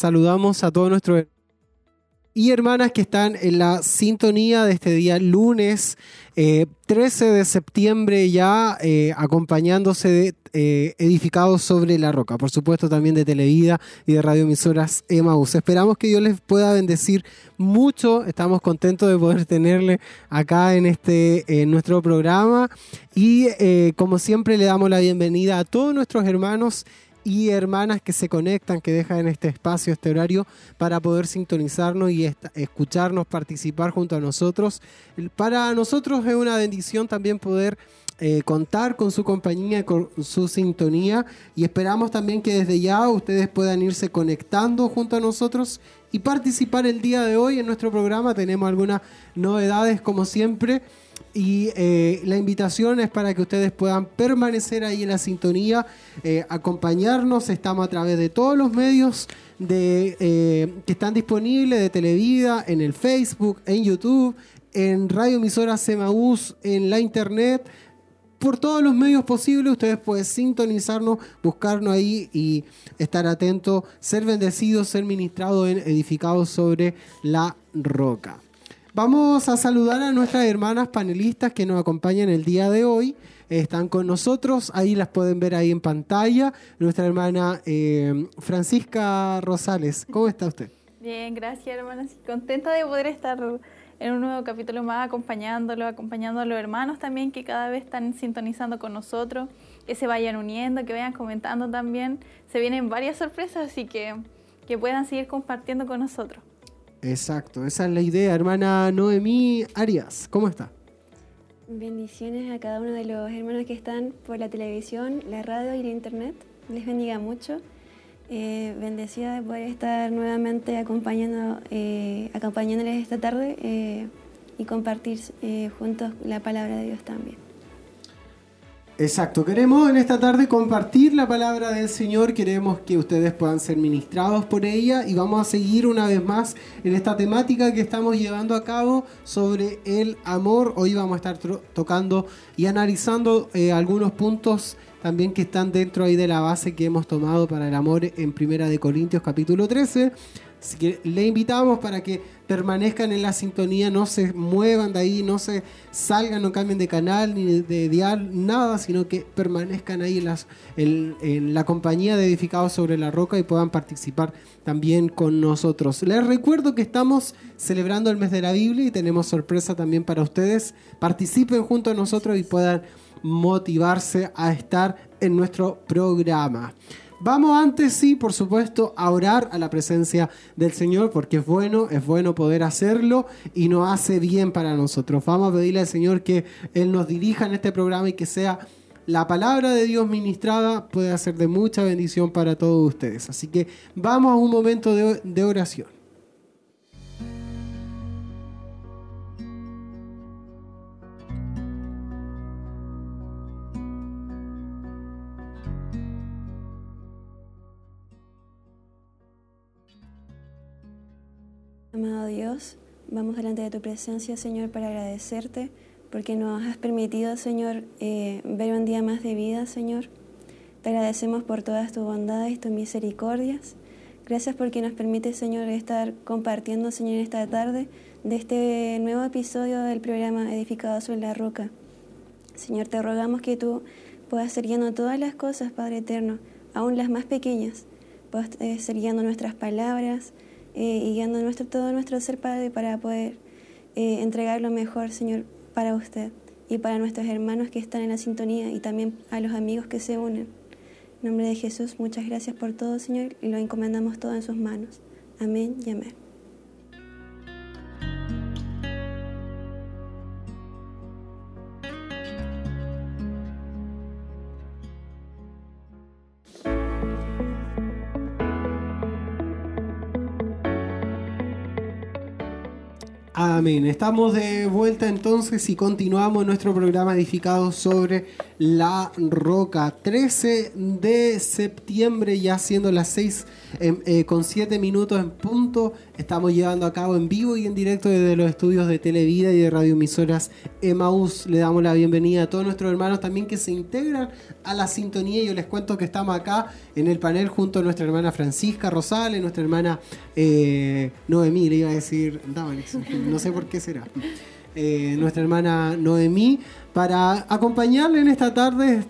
saludamos a todos nuestros y hermanas que están en la sintonía de este día lunes 13 eh, de septiembre ya eh, acompañándose de eh, edificados sobre la roca, por supuesto también de Televida y de radioemisoras Emaús. Esperamos que Dios les pueda bendecir mucho, estamos contentos de poder tenerle acá en este en nuestro programa y como siempre le damos la bienvenida a todos nuestros hermanos y hermanas que se conectan, que dejan este espacio, este horario, para poder sintonizarnos y escucharnos, participar junto a nosotros. Para nosotros es una bendición también poder eh, contar con su compañía, con su sintonía y esperamos también que desde ya ustedes puedan irse conectando junto a nosotros y participar el día de hoy en nuestro programa. Tenemos algunas novedades como siempre. Y eh, la invitación es para que ustedes puedan permanecer ahí en la sintonía, eh, acompañarnos. Estamos a través de todos los medios de, eh, que están disponibles de Televida, en el Facebook, en YouTube, en Radio Emisora Semaús, en la Internet. Por todos los medios posibles, ustedes pueden sintonizarnos, buscarnos ahí y estar atentos, ser bendecidos, ser ministrados, edificados sobre la roca. Vamos a saludar a nuestras hermanas panelistas que nos acompañan el día de hoy. Están con nosotros, ahí las pueden ver ahí en pantalla. Nuestra hermana eh, Francisca Rosales, ¿cómo está usted? Bien, gracias hermanas. Contenta de poder estar en un nuevo capítulo más acompañándolo, acompañando a los hermanos también que cada vez están sintonizando con nosotros, que se vayan uniendo, que vayan comentando también. Se vienen varias sorpresas, así que que puedan seguir compartiendo con nosotros. Exacto, esa es la idea. Hermana Noemí Arias, ¿cómo está? Bendiciones a cada uno de los hermanos que están por la televisión, la radio y la internet. Les bendiga mucho. Eh, bendecida de poder estar nuevamente acompañando, eh, acompañándoles esta tarde eh, y compartir eh, juntos la palabra de Dios también. Exacto, queremos en esta tarde compartir la palabra del Señor, queremos que ustedes puedan ser ministrados por ella y vamos a seguir una vez más en esta temática que estamos llevando a cabo sobre el amor. Hoy vamos a estar tocando y analizando eh, algunos puntos también que están dentro ahí de la base que hemos tomado para el amor en Primera de Corintios capítulo 13. Así que le invitamos para que permanezcan en la sintonía, no se muevan de ahí, no se salgan, no cambien de canal ni de dial, nada, sino que permanezcan ahí en, en, la compañía de Edificados sobre la Roca y puedan participar también con nosotros. Les recuerdo que estamos celebrando el mes de la Biblia y tenemos sorpresa también para ustedes. Participen junto a nosotros y puedan motivarse a estar en nuestro programa. Vamos antes, sí, por supuesto, a orar a la presencia del Señor, porque es bueno, es bueno poder hacerlo y nos hace bien para nosotros. Vamos a pedirle al Señor que Él nos dirija en este programa y que sea la palabra de Dios ministrada, puede ser de mucha bendición para todos ustedes. Así que vamos a un momento de, de oración. Amado Dios, vamos delante de tu presencia, Señor, para agradecerte porque nos has permitido, Señor, eh, ver un día más de vida, Señor. Te agradecemos por todas tus bondades tus misericordias. Gracias porque nos permite, Señor, estar compartiendo, Señor, esta tarde de este nuevo episodio del programa Edificado sobre la Roca. Señor, te rogamos que tú puedas ser guiando todas las cosas, Padre Eterno, aún las más pequeñas. Puedas eh, ser guiando nuestras palabras, eh, y guiando nuestro, todo nuestro ser Padre para poder eh, entregar lo mejor, Señor, para usted y para nuestros hermanos que están en la sintonía y también a los amigos que se unen. En nombre de Jesús, muchas gracias por todo, Señor, y lo encomendamos todo en sus manos. Amén y amén. Amén. Estamos de vuelta entonces y continuamos nuestro programa edificado sobre La Roca. 13 de septiembre, ya siendo las 6 em, eh, con 7 minutos en punto. Estamos llevando a cabo en vivo y en directo desde los estudios de Televida y de radioemisoras Emaús. Le damos la bienvenida a todos nuestros hermanos también que se integran a la sintonía. Yo les cuento que estamos acá en el panel junto a nuestra hermana Francisca Rosales, nuestra hermana eh, Noemí, le iba a decir no sé por qué será. Eh, nuestra hermana Noemí, para acompañarle en esta tarde.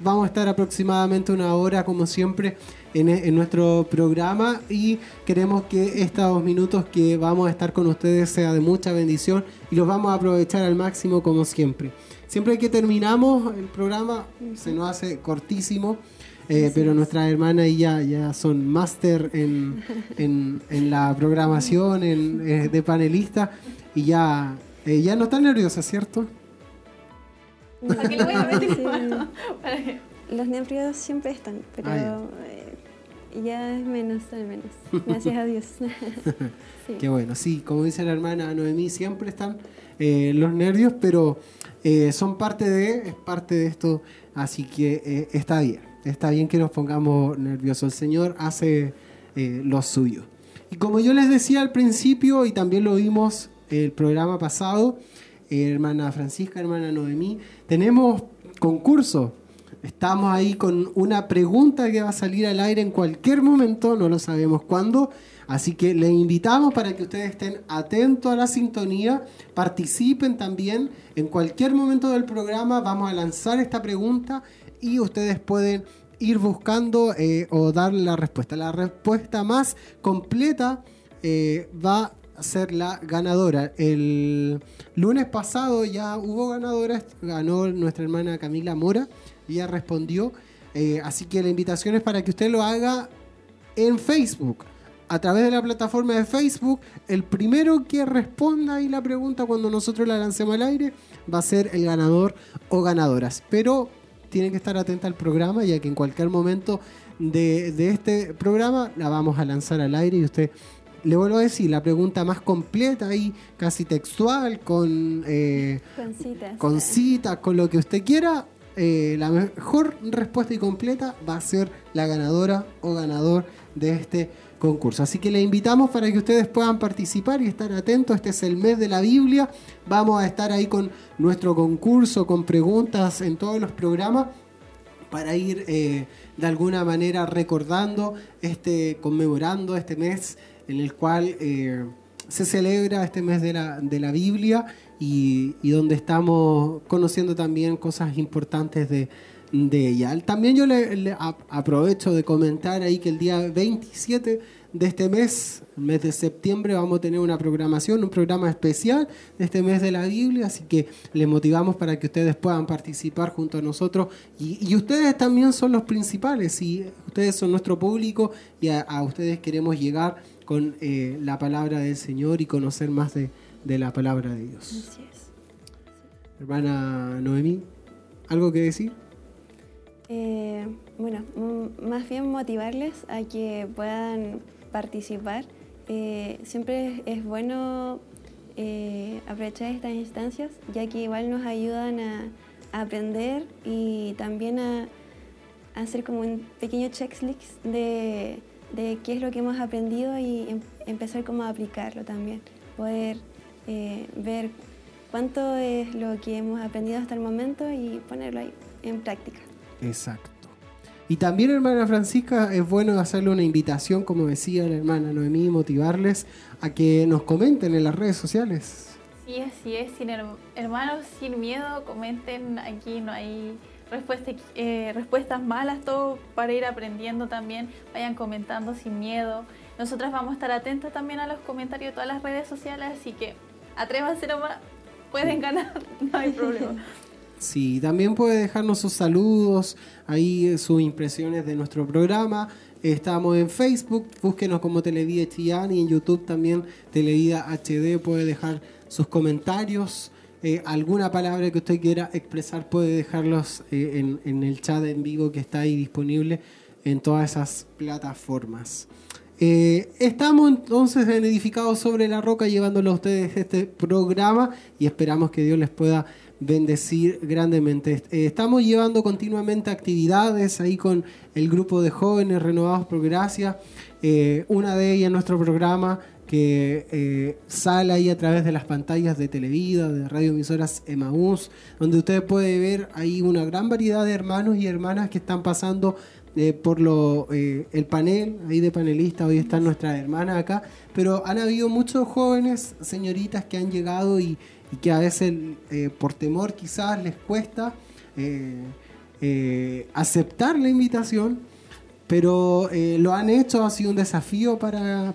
Vamos a estar aproximadamente una hora, como siempre, en, en, nuestro programa y queremos que estos minutos que vamos a estar con ustedes sea de mucha bendición y los vamos a aprovechar al máximo, como siempre. Siempre que terminamos el programa, se nos hace cortísimo. Eh, pero nuestras hermanas ya, ya son máster en, en, en, la programación en, eh, de panelista y ya, eh, ya no están nerviosas, ¿cierto? Los nervios siempre están, pero ah, ya. es menos, al menos. Gracias a Dios. Qué bueno, sí, como dice la hermana Noemí, siempre están los nervios, pero son parte de, es parte de esto, así que está bien está bien que nos pongamos nerviosos. El Señor hace eh, lo suyo. Y como yo les decía al principio, y también lo vimos el programa pasado, hermana Francisca, hermana Noemí, tenemos concurso. Estamos ahí con una pregunta que va a salir al aire en cualquier momento, no lo sabemos cuándo. Así que les invitamos para que ustedes estén atentos a la sintonía, participen también. En cualquier momento del programa vamos a lanzar esta pregunta y ustedes pueden ir buscando eh, o dar la respuesta. La respuesta más completa eh, va ser la ganadora. El lunes pasado ya hubo ganadoras, ganó nuestra hermana Camila Mora, ella respondió. Eh, así que la invitación es para que usted lo haga en Facebook. A través de la plataforma de Facebook, el primero que responda ahí la pregunta cuando nosotros la lancemos al aire va a ser el ganador o ganadoras. Pero tienen que estar atentas al programa, ya que en cualquier momento de, de, este programa la vamos a lanzar al aire y usted, le vuelvo a decir, la pregunta más completa y casi textual, con, eh, con citas, con lo que usted quiera, eh, la mejor respuesta y completa va a ser la ganadora o ganador de este concurso. Así que le invitamos para que ustedes puedan participar y estar atentos. Este es el mes de la Biblia. Vamos a estar ahí con nuestro concurso, con preguntas en todos los programas para ir eh, de alguna manera recordando, este, conmemorando este mes en el cual eh, se celebra este mes de la, de la Biblia y, donde estamos conociendo también cosas importantes de, de ella. También yo le, aprovecho de comentar ahí que el día 27 de este mes, mes de septiembre, vamos a tener una programación, un programa especial de este mes de la Biblia, así que le motivamos para que ustedes puedan participar junto a nosotros y, ustedes también son los principales y ustedes son nuestro público y a, ustedes queremos llegar con eh, la palabra del Señor y conocer más de, de la palabra de Dios. Hermana Noemí, ¿algo que decir? Eh, bueno, más bien motivarles a que puedan participar. Eh, siempre es, bueno eh, aprovechar estas instancias, ya que igual nos ayudan a, aprender y también a, hacer como un pequeño checklist de, de, qué es lo que hemos aprendido y em, empezar como a aplicarlo también. Poder ver cuánto es lo que hemos aprendido hasta el momento y ponerlo ahí en práctica. Exacto. Y también, hermana Francisca, es bueno hacerle una invitación, como decía la hermana Noemí, motivarles a que nos comenten en las redes sociales. Sí, así es, sin hermanos, sin miedo, comenten, aquí no hay respuestas, eh, respuestas malas, todo para ir aprendiendo también, vayan comentando sin miedo. Nosotras vamos a estar atentas también a los comentarios de todas las redes sociales, así que atrévanse nomás, pueden ganar, no hay problema. Sí, también puede dejarnos sus saludos, ahí eh, sus impresiones de nuestro programa. Estamos en Facebook, búsquenos como Televida Chillán y en YouTube también Televida HD. Puede dejar sus comentarios, eh, alguna palabra que usted quiera expresar, puede dejarlos eh, en, el chat en vivo que está ahí disponible en todas esas plataformas. estamos entonces en Edificados sobre la Roca llevándolo a ustedes este programa y esperamos que Dios les pueda bendecir grandemente. Eh, estamos llevando continuamente actividades ahí con el grupo de jóvenes renovados por gracia. Eh, una de ellas, nuestro programa, que eh, sale ahí a través de las pantallas de Televida, de radioemisoras Emaús, donde usted puede ver ahí una gran variedad de hermanos y hermanas que están pasando por lo, el panel ahí de panelistas. Hoy están nuestras hermanas acá, pero han habido muchos jóvenes, señoritas, que han llegado y, que a veces eh, por temor quizás les cuesta eh, eh, aceptar la invitación, pero lo han hecho, ha sido un desafío para,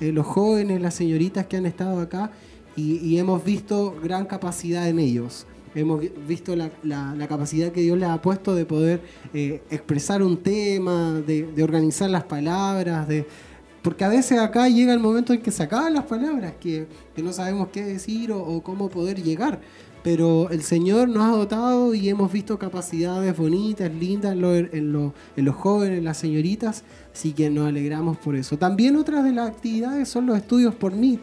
los jóvenes, las señoritas que han estado acá y, hemos visto gran capacidad en ellos. Hemos visto la, capacidad que Dios les ha puesto de poder expresar un tema, de, organizar las palabras, de, porque a veces acá llega el momento en que se acaban las palabras, que, no sabemos qué decir o, cómo poder llegar. Pero el Señor nos ha dotado y hemos visto capacidades bonitas, lindas en, los jóvenes, las señoritas, así que nos alegramos por eso. También otras de las actividades son los estudios por mí.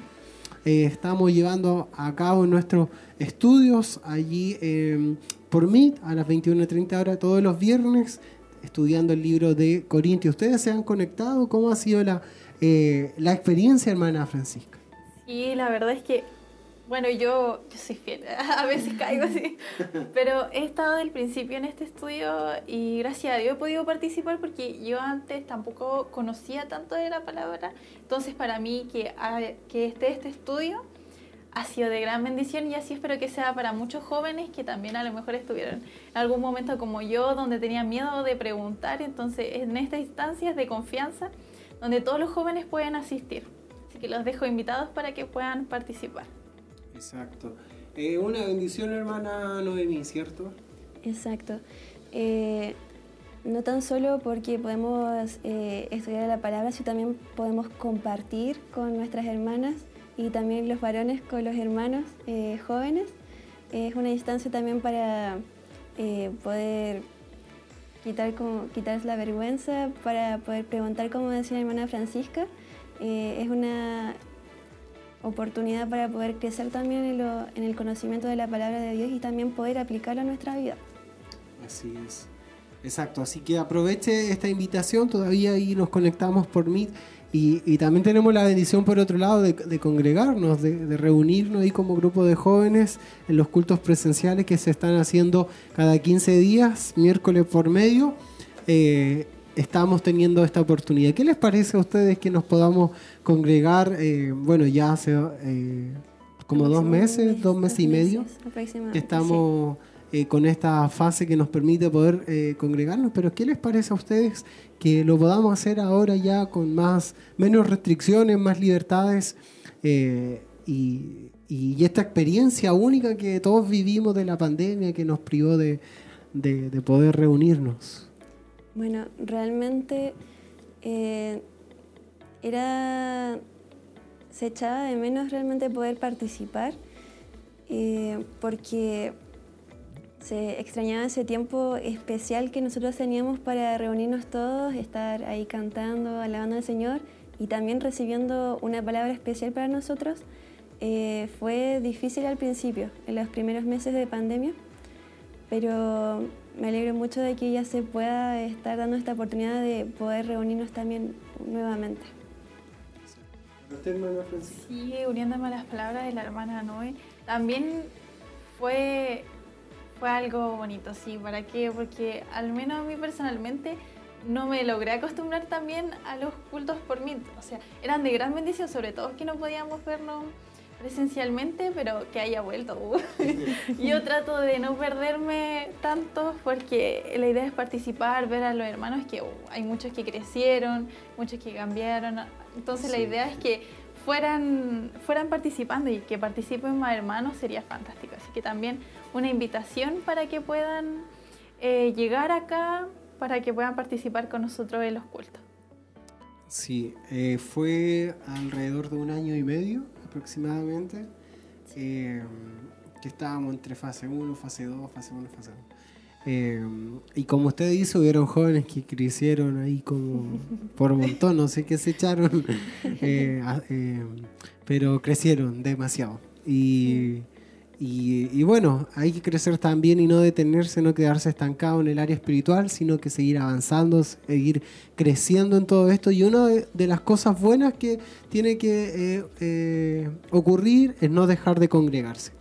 Eh, estamos llevando a cabo nuestros estudios allí em, por mí a las 21.30 horas todos los viernes, estudiando el libro de Corintios. ¿Ustedes se han conectado? ¿Cómo ha sido la, eh, la experiencia, hermana Francisca. Sí, la verdad es que, bueno, yo, yo soy fiel, a veces caigo así, pero he estado del principio en este estudio y gracias a Dios he podido participar porque yo antes tampoco conocía tanto de la palabra, entonces para mí que, que esté este estudio ha sido de gran bendición y así espero que sea para muchos jóvenes que también a lo mejor estuvieron en algún momento como yo, donde tenían miedo de preguntar, entonces en estas instancias de confianza donde todos los jóvenes pueden asistir. Así que los dejo invitados para que puedan participar. Exacto. Eh, una bendición, hermana Noemí, ¿cierto? Exacto. Eh, no tan solo porque podemos eh, estudiar la palabra, sino también podemos compartir con nuestras hermanas y también los varones con los hermanos jóvenes. Es una instancia también para poder quitar, como, quitarse la vergüenza para poder preguntar, como decía la hermana Francisca. Es una oportunidad para poder crecer también en, el conocimiento de la palabra de Dios y también poder aplicarlo a nuestra vida. Así es. Exacto, así que aproveche esta invitación, todavía ahí nos conectamos por Meet y, también tenemos la bendición por otro lado de, congregarnos, de, reunirnos ahí como grupo de jóvenes en los cultos presenciales que se están haciendo cada 15 días, miércoles por medio. Eh, estamos teniendo esta oportunidad. ¿Qué les parece a ustedes que nos podamos congregar? Eh, bueno, ya hace eh, como dos meses, dos meses y medio que estamos con esta fase que nos permite poder congregarnos, pero ¿qué les parece a ustedes que lo podamos hacer ahora ya con más menos restricciones, más libertades eh, y, esta experiencia única que todos vivimos de la pandemia que nos privó de, poder reunirnos. Bueno, realmente eh, era se echaba de menos realmente poder participar eh, porque se extrañaba ese tiempo especial que nosotros teníamos para reunirnos todos, estar ahí cantando, alabando al Señor y también recibiendo una palabra especial para nosotros. Eh, fue difícil al principio, en los primeros meses de pandemia, pero me alegro mucho de que ya se pueda estar dando esta oportunidad de poder reunirnos también nuevamente. Sí, uniéndome a las palabras de la hermana Noé, también fue fue algo bonito, sí. ¿Para qué? Porque al menos a mí personalmente no me logré acostumbrar también a los cultos por mí. O sea, eran de gran bendición, sobre todo que no podíamos vernos presencialmente, pero que haya vuelto. Yo trato de no perderme tanto porque la idea es participar, ver a los hermanos que uh, hay muchos que crecieron, muchos que cambiaron. Entonces la idea es que fueran, fueran participando y que participen más hermanos sería fantástico. Así que también una invitación para que puedan eh, llegar acá, para que puedan participar con nosotros en los cultos. Sí, eh, fue alrededor de un año y medio aproximadamente eh, que estábamos entre fase 1, fase 2, fase 1, fase 2. y como usted dice, hubieron jóvenes que crecieron ahí como por montón, no sé qué se echaron, pero crecieron demasiado. Y, Y, bueno, hay que crecer también y no detenerse, no quedarse estancado en el área espiritual, sino que seguir avanzando, seguir creciendo en todo esto. Y una de, las cosas buenas que tiene que eh, eh, ocurrir es no dejar de congregarse.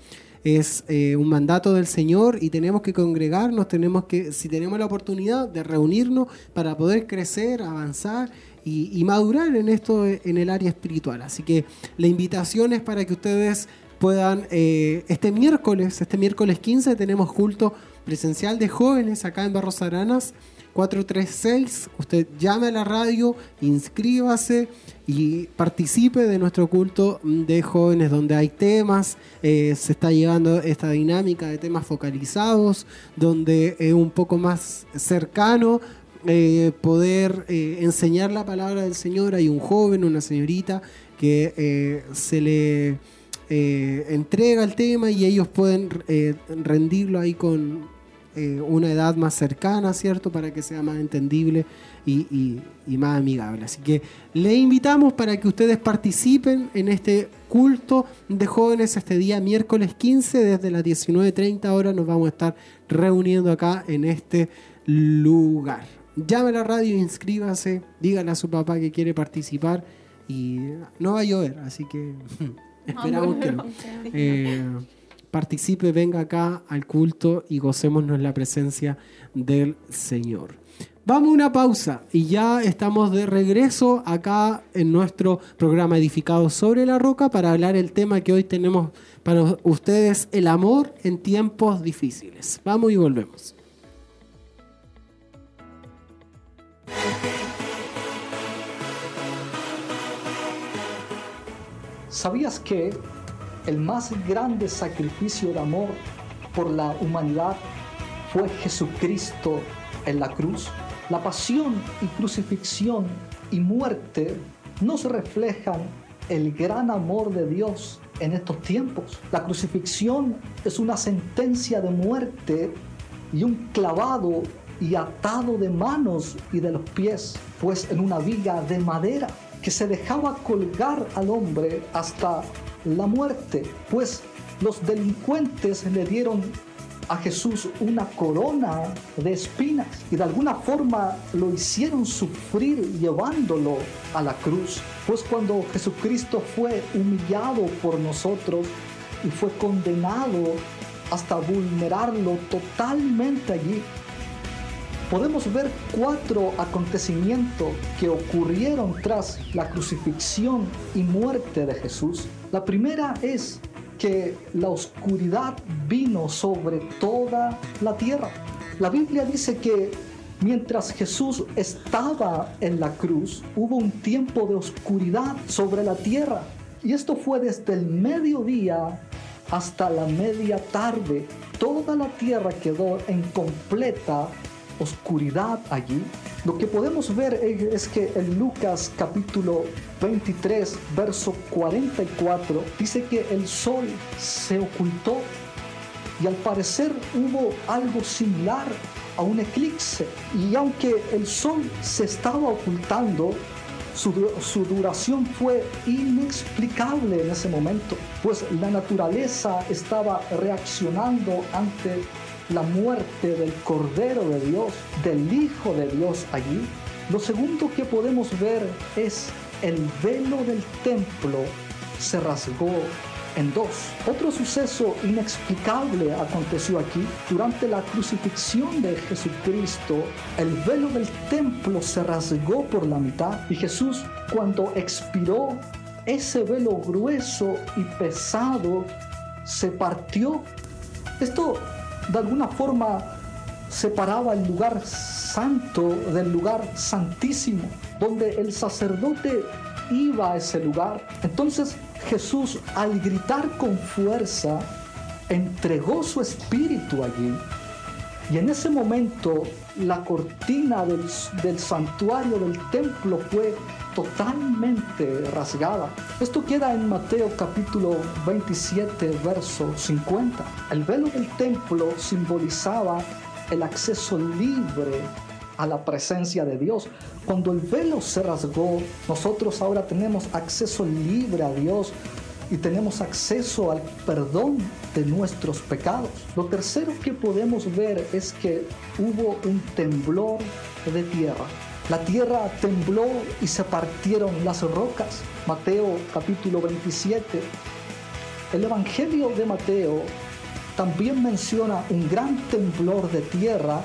Es eh, un mandato del Señor y tenemos que congregarnos, tenemos que, si tenemos la oportunidad de reunirnos para poder crecer, avanzar y, y madurar en esto, en el área espiritual. Así que la invitación es para que ustedes puedan, eh, este miércoles, este miércoles 15 tenemos culto presencial de jóvenes acá en Barros Aranas 436. Usted llame a la radio, inscríbase y participe de nuestro culto de jóvenes donde hay temas, eh, se está llevando esta dinámica de temas focalizados, donde es un poco más cercano eh, poder enseñar la palabra del Señor. Hay un joven, una señorita que se le eh, entrega el tema y ellos pueden eh, rendirlo ahí con eh, una edad más cercana, ¿cierto? Para que sea más entendible y, más amigable. Así que le invitamos para que ustedes participen en este culto de jóvenes este día miércoles 15 desde las 19.30 horas nos vamos a estar reuniendo acá en este lugar. Llame a la radio, inscríbase, dígale a su papá que quiere participar y no va a llover, así que Esperamos que eh, participe, venga acá al culto y gocémonos la presencia del Señor. Vamos a una pausa y ya estamos de regreso acá en nuestro programa Edificado sobre la Roca para hablar el tema que hoy tenemos para ustedes, el amor en tiempos difíciles. Vamos y volvemos. ¿Sabías que el más grande sacrificio de amor por la humanidad fue Jesucristo en la cruz? La pasión y crucifixión y muerte nos reflejan el gran amor de Dios en estos tiempos. La crucifixión es una sentencia de muerte y un clavado y atado de manos y de los pies, pues en una viga de madera que se dejaba colgar al hombre hasta la muerte, pues los delincuentes le dieron a Jesús una corona de espinas y de alguna forma lo hicieron sufrir llevándolo a la cruz. Pues cuando Jesucristo fue humillado por nosotros y fue condenado hasta vulnerarlo totalmente allí, podemos ver cuatro acontecimientos que ocurrieron tras la crucifixión y muerte de Jesús. La primera es que la oscuridad vino sobre toda la tierra. La Biblia dice que mientras Jesús estaba en la cruz, hubo un tiempo de oscuridad sobre la tierra. Y esto fue desde el mediodía hasta la media tarde. Toda la tierra quedó en completa oscuridad allí, lo que podemos ver es que en Lucas capítulo 23, verso 44, dice que el sol se ocultó y al parecer hubo algo similar a un eclipse. Y aunque el sol se estaba ocultando, su, su, duración fue inexplicable en ese momento, pues la naturaleza estaba reaccionando ante la muerte del Cordero de Dios, del Hijo de Dios allí, lo segundo que podemos ver es el velo del templo se rasgó en dos. Otro suceso inexplicable aconteció aquí. Durante la crucifixión de Jesucristo, el velo del templo se rasgó por la mitad y Jesús cuando expiró, ese velo grueso y pesado se partió. Esto de alguna forma separaba el lugar santo del lugar santísimo, donde el sacerdote iba a ese lugar. Entonces Jesús al gritar con fuerza, entregó su espíritu allí. Y en ese momento la cortina del, del santuario del templo fue totalmente rasgada. Esto queda en Mateo capítulo 27, verso 50. El velo del templo simbolizaba el acceso libre a la presencia de Dios. Cuando el velo se rasgó, nosotros ahora tenemos acceso libre a Dios y tenemos acceso al perdón de nuestros pecados. Lo tercero que podemos ver es que hubo un temblor de tierra. La tierra tembló y se partieron las rocas. Mateo capítulo 27. El Evangelio de Mateo también menciona un gran temblor de tierra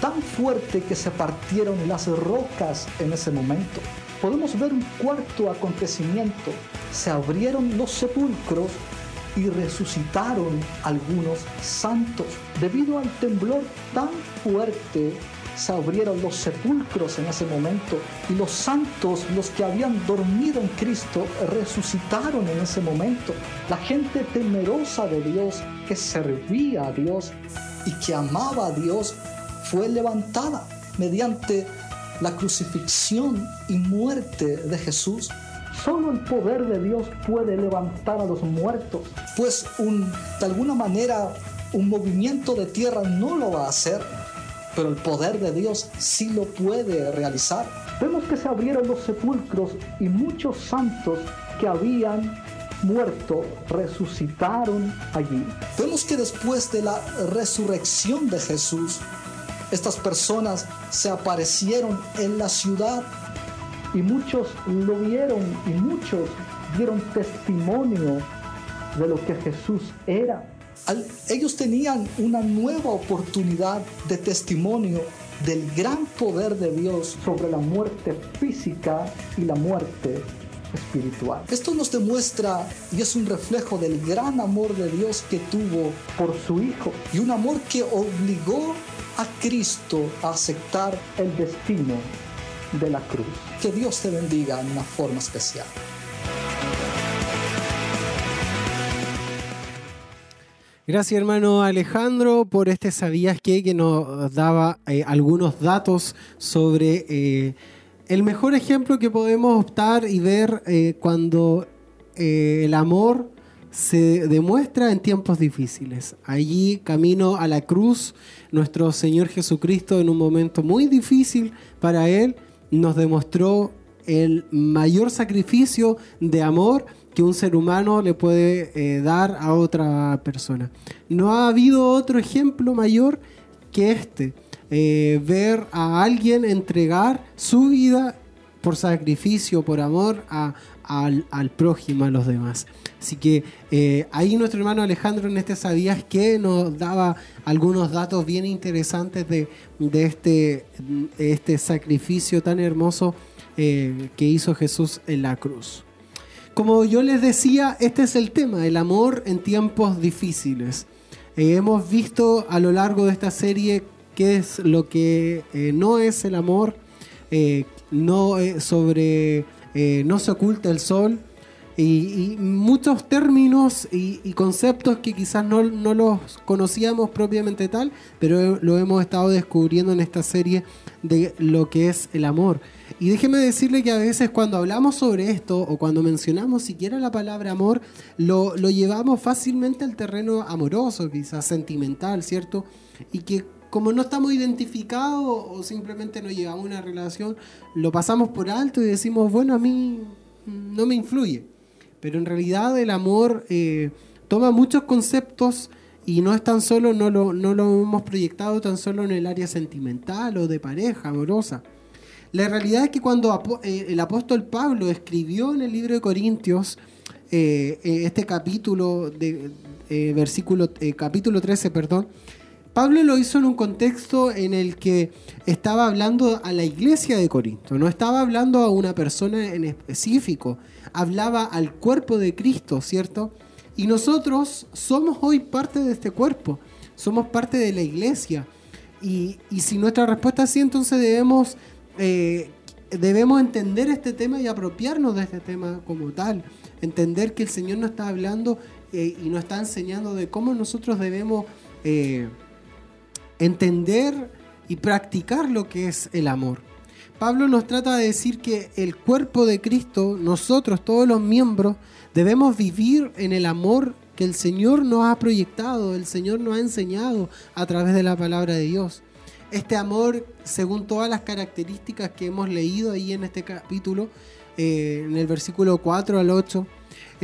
tan fuerte que se partieron las rocas en ese momento. Podemos ver un cuarto acontecimiento. Se abrieron los sepulcros y resucitaron algunos santos. Debido al temblor tan fuerte, se abrieron los sepulcros en ese momento y los santos, los que habían dormido en Cristo, resucitaron en ese momento. La gente temerosa de Dios, que servía a Dios y que amaba a Dios, fue levantada mediante la crucifixión y muerte de Jesús. Solo el poder de Dios puede levantar a los muertos, pues de alguna manera un movimiento de tierra no lo va a hacer, pero el poder de Dios sí lo puede realizar. Vemos que se abrieron los sepulcros y muchos santos que habían muerto resucitaron allí. Vemos que después de la resurrección de Jesús, estas personas se aparecieron en la ciudad y muchos lo vieron y muchos dieron testimonio de lo que Jesús era. Ellos tenían una nueva oportunidad de testimonio del gran poder de Dios sobre la muerte física y la muerte espiritual. Esto nos demuestra y es un reflejo del gran amor de Dios que tuvo por su Hijo y un amor que obligó a Cristo a aceptar el destino de la cruz. Que Dios te bendiga en una forma especial. Gracias hermano Alejandro por este sabías que que nos daba eh, algunos datos sobre eh, el mejor ejemplo que podemos optar y ver eh, cuando el amor se demuestra en tiempos difíciles. Allí, camino a la cruz, nuestro Señor Jesucristo, en un momento muy difícil para Él, nos demostró el mayor sacrificio de amor que un ser humano le puede eh, dar a otra persona. No ha habido otro ejemplo mayor que este. Eh, ver a alguien entregar su vida por sacrificio, por amor al, prójimo, a los demás. Así que eh, ahí nuestro hermano Alejandro en este Sabías que nos daba algunos datos bien interesantes de, este, este sacrificio tan hermoso que hizo Jesús en la cruz. Como yo les decía, este es el tema, el amor en tiempos difíciles. Eh, hemos visto a lo largo de esta serie qué es lo que no es el amor, no sobre no se oculta el sol, y, muchos términos y, conceptos que quizás no, los conocíamos propiamente tal, pero lo hemos estado descubriendo en esta serie de lo que es el amor. Y déjeme decirle que a veces cuando hablamos sobre esto o cuando mencionamos siquiera la palabra amor, lo, lo llevamos fácilmente al terreno amoroso, quizás sentimental, ¿cierto? Y que como no estamos identificados o simplemente no llevamos una relación, lo pasamos por alto y decimos, bueno, a mí no me influye. Pero en realidad el amor eh, toma muchos conceptos y no es tan solo, no lo, no lo hemos proyectado tan solo en el área sentimental o de pareja, amorosa. La realidad es que cuando eh, el apóstol Pablo escribió en el libro de Corintios eh, este capítulo, de, versículo, capítulo 13, perdón, Pablo lo hizo en un contexto en el que estaba hablando a la iglesia de Corinto, no estaba hablando a una persona en específico, hablaba al cuerpo de Cristo, ¿cierto? Y nosotros somos hoy parte de este cuerpo, somos parte de la iglesia. Y, si nuestra respuesta es sí, entonces debemos, eh, debemos entender este tema y apropiarnos de este tema como tal. Entender que el Señor nos está hablando eh, y nos está enseñando de cómo nosotros debemos eh, entender y practicar lo que es el amor. Pablo nos trata de decir que el cuerpo de Cristo, nosotros, todos los miembros, debemos vivir en el amor que el Señor nos ha proyectado, el Señor nos ha enseñado a través de la palabra de Dios. Este amor, según todas las características que hemos leído ahí en este capítulo, eh, en el versículo 4 al 8,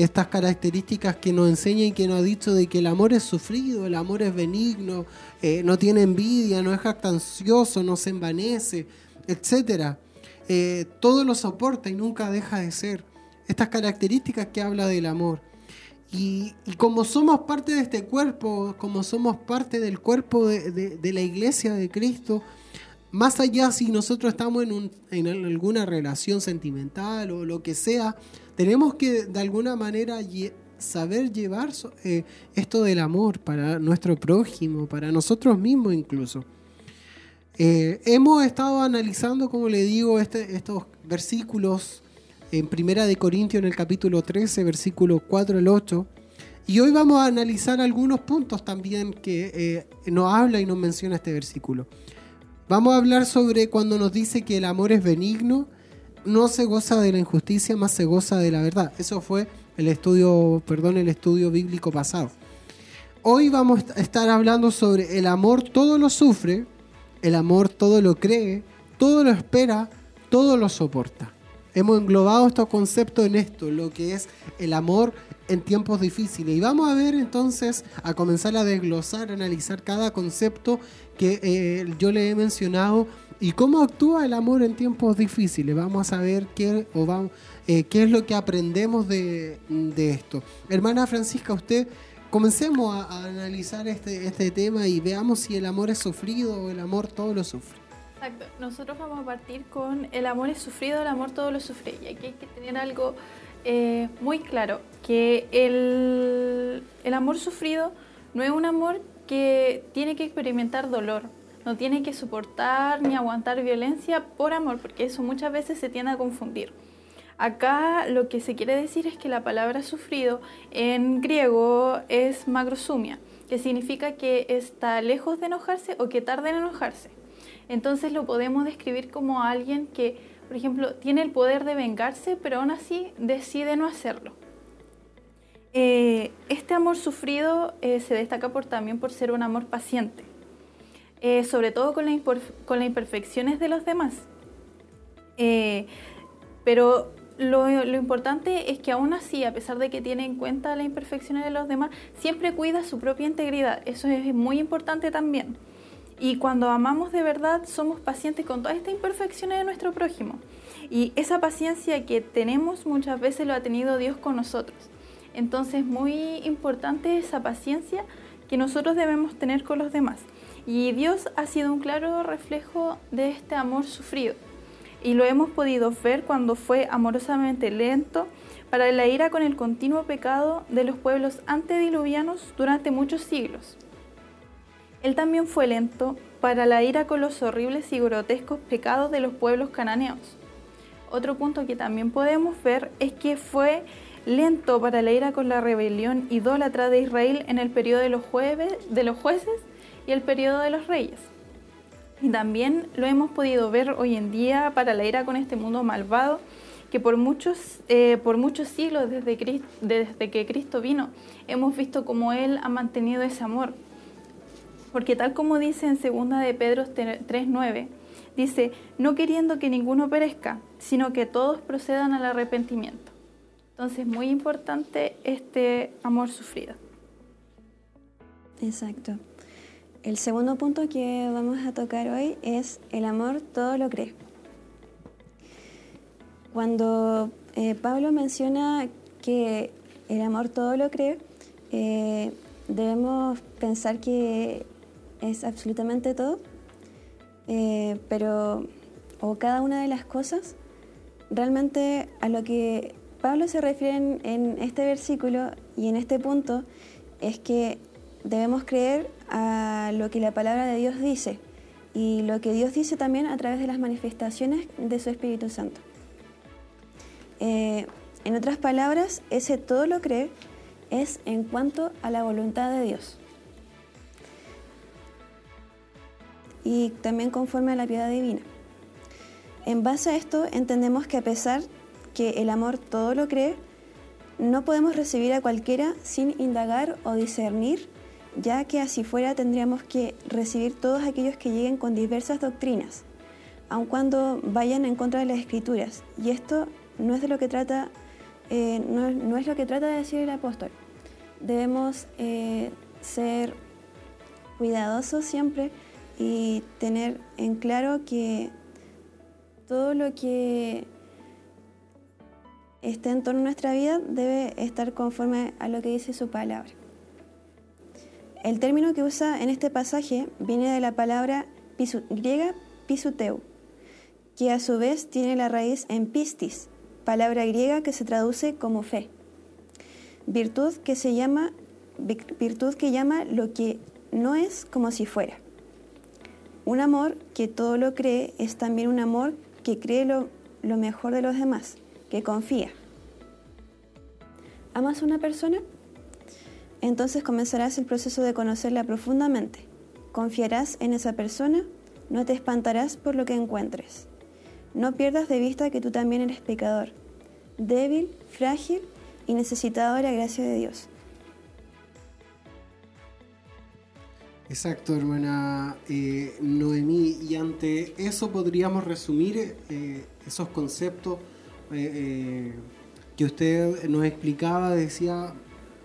estas características que nos enseña y que nos ha dicho de que el amor es sufrido, el amor es benigno, eh, no tiene envidia, no es jactancioso, no se envanece, etc. Eh, todo lo soporta y nunca deja de ser. Estas características que habla del amor. Y, como somos parte de este cuerpo, como somos parte del cuerpo de, la iglesia de Cristo, más allá si nosotros estamos en, alguna relación sentimental o lo que sea, tenemos que de alguna manera saber llevar eh, esto del amor para nuestro prójimo, para nosotros mismos incluso. Eh, hemos estado analizando, como le digo, este, estos versículos en Primera de Corintios en el capítulo 13, versículo 4 al 8. Y hoy vamos a analizar algunos puntos también que eh, nos habla y nos menciona este versículo. Vamos a hablar sobre cuando nos dice que el amor es benigno no se goza de la injusticia, más se goza de la verdad. Eso fue el estudio, perdón, el estudio bíblico pasado. Hoy vamos a estar hablando sobre el amor todo lo sufre, el amor todo lo cree, todo lo espera, todo lo soporta. Hemos englobado estos conceptos en esto, lo que es el amor en tiempos difíciles. Y vamos a ver entonces, a comenzar a desglosar, a analizar cada concepto que eh, yo le he mencionado ¿Y cómo actúa el amor en tiempos difíciles? Vamos a ver qué, o vamos, eh, qué es lo que aprendemos de, esto. Hermana Francisca, usted, comencemos a, analizar este, este tema y veamos si el amor es sufrido o el amor todo lo sufre. Exacto. Nosotros vamos a partir con el amor es sufrido, el amor todo lo sufre. Y aquí hay que tener algo eh, muy claro, que el, el amor sufrido no es un amor que tiene que experimentar dolor, no tiene que soportar ni aguantar violencia por amor, porque eso muchas veces se tiende a confundir. Acá lo que se quiere decir es que la palabra sufrido en griego es magrosumia, que significa que está lejos de enojarse o que tarda en enojarse. Entonces lo podemos describir como alguien que, por ejemplo, tiene el poder de vengarse, pero aún así decide no hacerlo. Eh, este amor sufrido eh, se destaca por, también por ser un amor paciente. Eh, sobre todo con, las imperfecciones de los demás. Pero lo, importante es que aún así, a pesar de que tiene en cuenta las imperfecciones de los demás, siempre cuida su propia integridad. Eso es muy importante también. Y cuando amamos de verdad, somos pacientes con todas estas imperfecciones de nuestro prójimo. Y esa paciencia que tenemos muchas veces lo ha tenido Dios con nosotros. Entonces, muy importante esa paciencia que nosotros debemos tener con los demás. Y Dios ha sido un claro reflejo de este amor sufrido. Y lo hemos podido ver cuando fue amorosamente lento para la ira con el continuo pecado de los pueblos antediluvianos durante muchos siglos. Él también fue lento para la ira con los horribles y grotescos pecados de los pueblos cananeos. Otro punto que también podemos ver es que fue lento para la ira con la rebelión idólatra de Israel en el periodo de los, de los jueces y el periodo de los reyes. Y también lo hemos podido ver hoy en día para la ira con este mundo malvado que por muchos, eh, por muchos siglos desde, desde que Cristo vino hemos visto cómo Él ha mantenido ese amor. Porque tal como dice en 2 de Pedro 3.9, dice, no queriendo que ninguno perezca, sino que todos procedan al arrepentimiento. Entonces, muy importante este amor sufrido. Exacto. El segundo punto que vamos a tocar hoy es el amor todo lo cree. Cuando eh, Pablo menciona que el amor todo lo cree, eh, debemos pensar que es absolutamente todo, eh, pero o cada una de las cosas, realmente a lo que Pablo se refiere en, este versículo y en este punto es que debemos creer a lo que la palabra de Dios dice y lo que Dios dice también a través de las manifestaciones de su Espíritu Santo. Eh, en otras palabras, ese todo lo cree es en cuanto a la voluntad de Dios. Y también conforme a la piedad divina. En base a esto entendemos que a pesar que el amor todo lo cree, no podemos recibir a cualquiera sin indagar o discernir ya que así fuera tendríamos que recibir todos aquellos que lleguen con diversas doctrinas, aun cuando vayan en contra de las escrituras. Y esto no es de lo que trata, eh, no, es lo que trata de decir el apóstol. Debemos eh, ser cuidadosos siempre y tener en claro que todo lo que esté en torno a nuestra vida debe estar conforme a lo que dice su palabra. El término que usa en este pasaje viene de la palabra griega pisuteu, que a su vez tiene la raíz en pistis, palabra griega que se traduce como fe. Virtud que se llama virtud que llama lo que no es como si fuera. Un amor que todo lo cree es también un amor que cree lo, mejor de los demás, que confía. ¿Amas a una persona? Entonces comenzarás el proceso de conocerla profundamente. Confiarás en esa persona, no te espantarás por lo que encuentres. No pierdas de vista que tú también eres pecador, débil, frágil y necesitado de la gracia de Dios. Exacto, hermana eh, Noemí. Y ante eso podríamos resumir eh, esos conceptos eh, que usted nos explicaba, decía,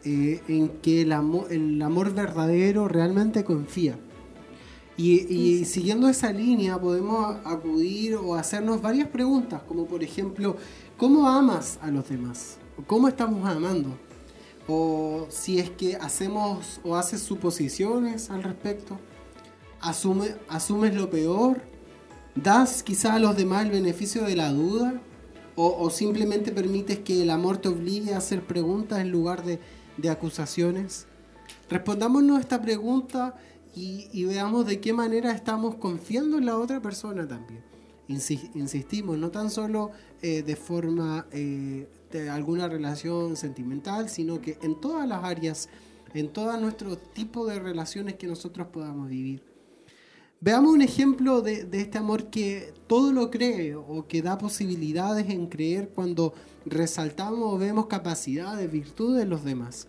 en que el amor, el amor verdadero realmente confía. Y, siguiendo esa línea podemos acudir o hacernos varias preguntas, como por ejemplo, ¿cómo amas a los demás? ¿Cómo estamos amando? O si es que hacemos o haces suposiciones al respecto, Asume, asumes lo peor, das quizá a los demás el beneficio de la duda, o, simplemente permites que el amor te obligue a hacer preguntas en lugar de, de acusaciones. Respondámonos esta pregunta y, veamos de qué manera estamos confiando en la otra persona también. insistimos, no tan solo eh, de forma eh, de alguna relación sentimental, sino que en todas las áreas, en todo nuestro tipo de relaciones que nosotros podamos vivir. Veamos un ejemplo de, este amor que todo lo cree o que da posibilidades en creer cuando resaltamos o vemos capacidades, virtudes de los demás.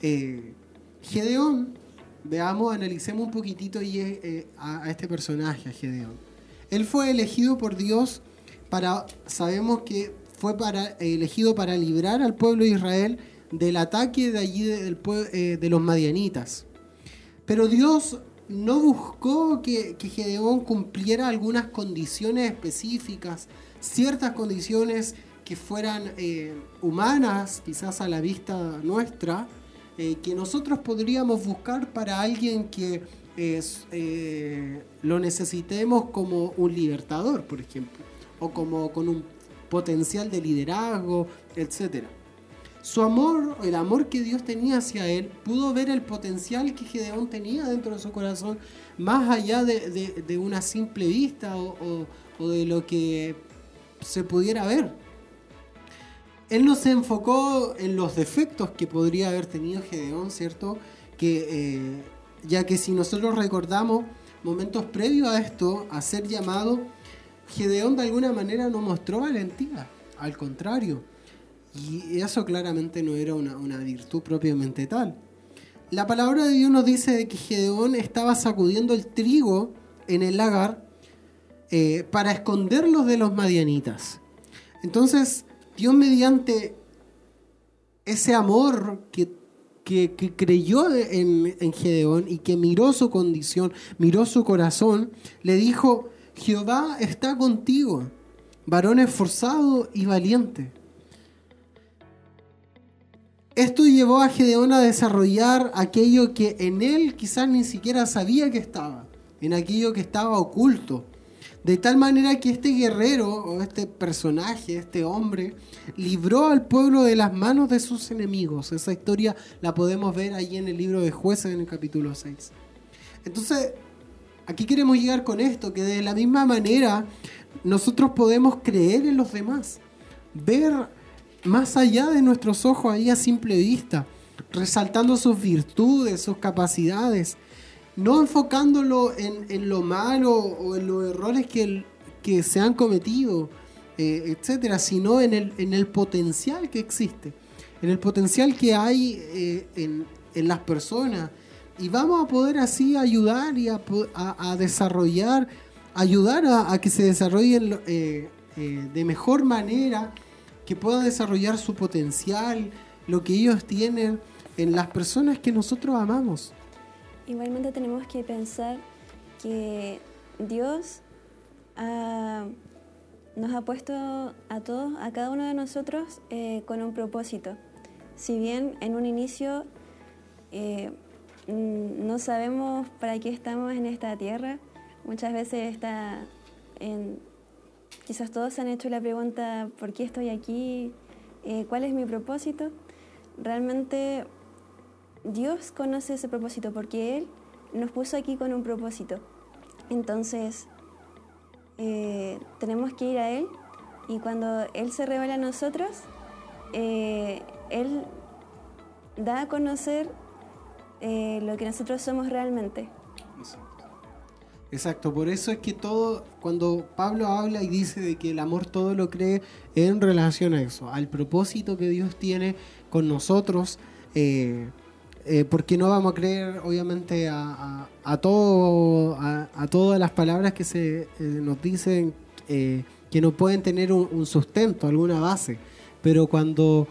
Eh, Gedeón veamos, analicemos un poquitito y, eh, a, este personaje, a Gedeón. Él fue elegido por Dios para, sabemos que fue para, elegido para librar al pueblo de Israel del ataque de allí eh, de los madianitas. Pero Dios no buscó que, Gedeón cumpliera algunas condiciones específicas, ciertas condiciones que fueran eh, humanas, quizás a la vista nuestra, eh, que nosotros podríamos buscar para alguien que eh, lo necesitemos como un libertador, por ejemplo, o como con un potencial de liderazgo, etc. Su amor, el amor que Dios tenía hacia él, pudo ver el potencial que Gedeón tenía dentro de su corazón, más allá de, una simple vista o de lo que se pudiera ver él no se enfocó en los defectos que podría haber tenido Gedeón, ¿cierto? Que, eh, ya que si nosotros recordamos momentos previos a esto, a ser llamado, Gedeón de alguna manera no mostró valentía, al contrario. Y eso claramente no era una, virtud propiamente tal. La palabra de Dios nos dice que Gedeón estaba sacudiendo el trigo en el lagar eh, para esconderlos de los madianitas. Entonces, Dios mediante ese amor que, creyó en, en, Gedeón y que miró su condición, miró su corazón, le dijo, Jehová está contigo, varón esforzado y valiente. Esto llevó a Gedeón a desarrollar aquello que en él quizás ni siquiera sabía que estaba, en aquello que estaba oculto. De tal manera que este guerrero o este personaje, este hombre, libró al pueblo de las manos de sus enemigos. Esa historia la podemos ver ahí en el libro de jueces en el capítulo 6. Entonces, aquí queremos llegar con esto, que de la misma manera nosotros podemos creer en los demás, ver más allá de nuestros ojos ahí a simple vista, resaltando sus virtudes, sus capacidades no enfocándolo en, lo malo o en los errores que, que se han cometido, eh, etcétera, sino en el, en el potencial que existe, en el potencial que hay eh, en, las personas. Y vamos a poder así ayudar y a, desarrollar, ayudar a, que se desarrollen eh, de mejor manera que puedan desarrollar su potencial, lo que ellos tienen en las personas que nosotros amamos. Igualmente tenemos que pensar que Dios nos ha puesto a todos, a cada uno de nosotros, eh, con un propósito. Si bien en un inicio eh, no sabemos para qué estamos en esta tierra, muchas veces está en, quizás todos han hecho la pregunta, ¿por qué estoy aquí? Eh, ¿Cuál es mi propósito? Realmente Dios conoce ese propósito porque Él nos puso aquí con un propósito. Entonces, eh, tenemos que ir a Él y cuando Él se revela a nosotros, eh, Él da a conocer eh, lo que nosotros somos realmente. Exacto. por eso es que todo, cuando Pablo habla y dice de que el amor todo lo cree en relación a eso, al propósito que Dios tiene con nosotros, eh, porque no vamos a creer obviamente a, todo, a, todas las palabras que se eh, nos dicen eh, que no pueden tener un, sustento, alguna base. Pero cuando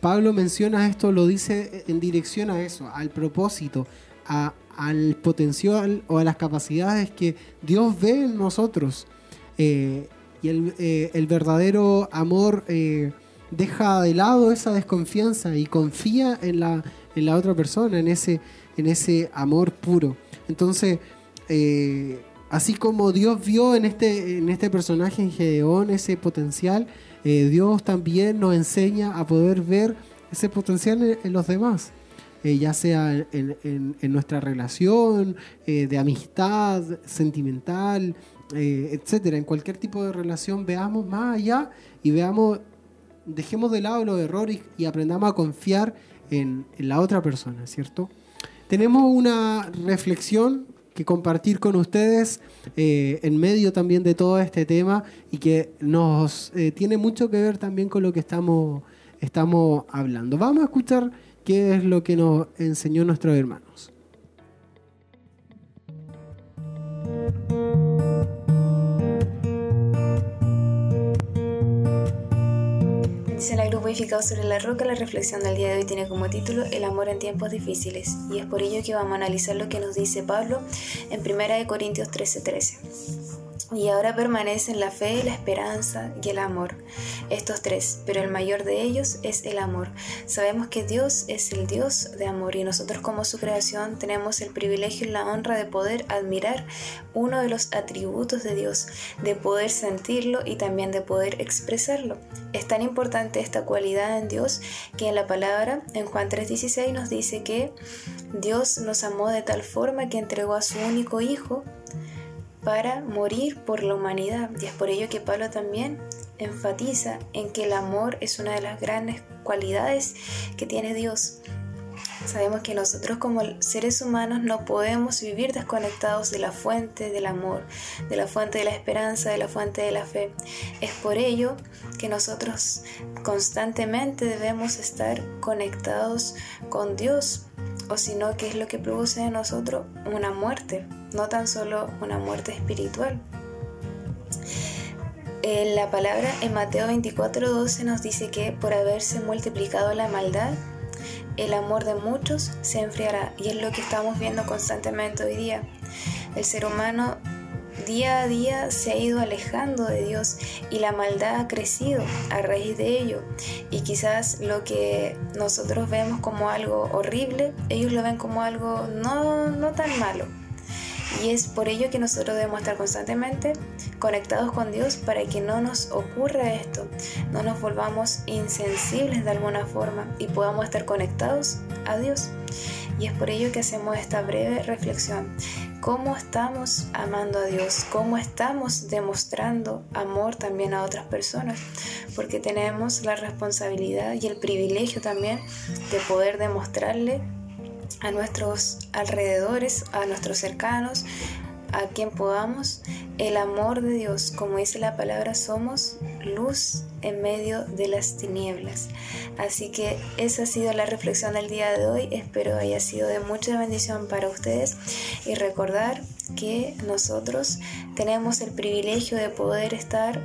Pablo menciona esto, lo dice en dirección a eso, al propósito, al potencial o a las capacidades que Dios ve en nosotros. y el, el, verdadero amor deja de lado esa desconfianza y confía en la en la otra persona, en ese, en ese amor puro. Entonces, eh, así como Dios vio en este, en este personaje, en Gedeón, ese potencial, eh, Dios también nos enseña a poder ver ese potencial en, los demás. Eh, ya sea en, nuestra relación de amistad, sentimental, etcétera. En cualquier tipo de relación veamos más allá y veamos, dejemos de lado los errores y aprendamos a confiar en, la otra persona, ¿cierto? Tenemos una reflexión que compartir con ustedes eh, en medio también de todo este tema y que nos eh, tiene mucho que ver también con lo que estamos, estamos hablando. Vamos a escuchar qué es lo que nos enseñó nuestros hermanos. Dice la grupo edificado sobre la roca, la reflexión del día de hoy tiene como título El amor en tiempos difíciles. Y es por ello que vamos a analizar lo que nos dice Pablo en 1 Corintios 13:13. Y ahora permanecen la fe, la esperanza y el amor. Estos tres, pero el mayor de ellos es el amor. Sabemos que Dios es el Dios de amor y nosotros como su creación tenemos el privilegio y la honra de poder admirar uno de los atributos de Dios, de poder sentirlo y también de poder expresarlo. Es tan importante esta cualidad en Dios que en la palabra, en Juan 3:16 nos dice que Dios nos amó de tal forma que entregó a su único Hijo para morir por la humanidad. Y es por ello que Pablo también enfatiza en que el amor es una de las grandes cualidades que tiene Dios. Sabemos que nosotros como seres humanos no podemos vivir desconectados de la fuente del amor, de la fuente de la esperanza, de la fuente de la fe. Es por ello que nosotros constantemente debemos estar conectados con Dios, o si no, ¿qué es lo que produce en nosotros? Una muerte, no tan solo una muerte espiritual. En la palabra en Mateo 24:12 nos dice que por haberse multiplicado la maldad, el amor de muchos se enfriará y es lo que estamos viendo constantemente hoy día. El ser humano día a día se ha ido alejando de Dios y la maldad ha crecido a raíz de ello. Y quizás lo que nosotros vemos como algo horrible, ellos lo ven como algo no, no tan malo. Y es por ello que nosotros debemos estar constantemente conectados con Dios para que no nos ocurra esto, no nos volvamos insensibles de alguna forma y podamos estar conectados a Dios. Y es por ello que hacemos esta breve reflexión. ¿Cómo estamos amando a Dios? ¿Cómo estamos demostrando amor también a otras personas? Porque tenemos la responsabilidad y el privilegio también de poder demostrarle a nuestros alrededores, a nuestros cercanos, a quien podamos, el amor de Dios, como dice la palabra, somos luz en medio de las tinieblas. Así que esa ha sido la reflexión del día de hoy, espero haya sido de mucha bendición para ustedes y recordar que nosotros tenemos el privilegio de poder estar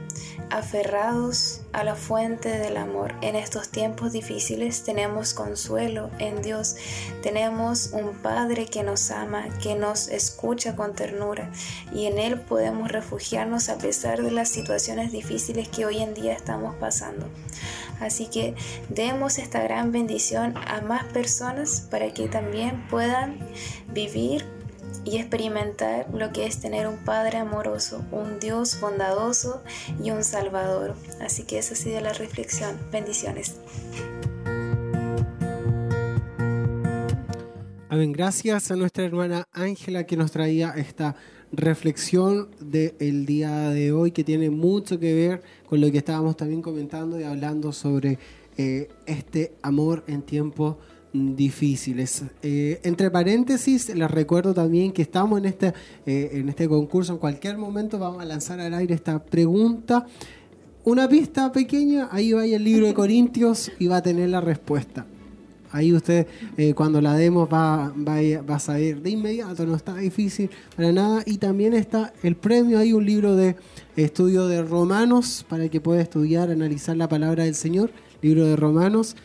aferrados a la fuente del amor. En estos tiempos difíciles tenemos consuelo en Dios, tenemos un Padre que nos ama, que nos escucha con ternura y en Él podemos refugiarnos a pesar de las situaciones difíciles que hoy en día estamos pasando. Así que demos esta gran bendición a más personas para que también puedan vivir y experimentar lo que es tener un Padre amoroso, un Dios bondadoso y un Salvador. Así que esa ha sido la reflexión. Bendiciones. Amén. Gracias a nuestra hermana Ángela que nos traía esta reflexión del día de hoy que tiene mucho que ver con lo que estábamos también comentando y hablando sobre eh, este amor en tiempos difíciles. Eh, entre paréntesis, les recuerdo también que estamos en este, eh, en este concurso. En cualquier momento vamos a lanzar al aire esta pregunta. Una pista pequeña, ahí va el libro de Corintios y va a tener la respuesta. Ahí usted eh, cuando la demos va, va, a saber de inmediato, no está difícil para nada. Y también está el premio, hay un libro de estudio de Romanos para que pueda estudiar, analizar la palabra del Señor, libro de Romanos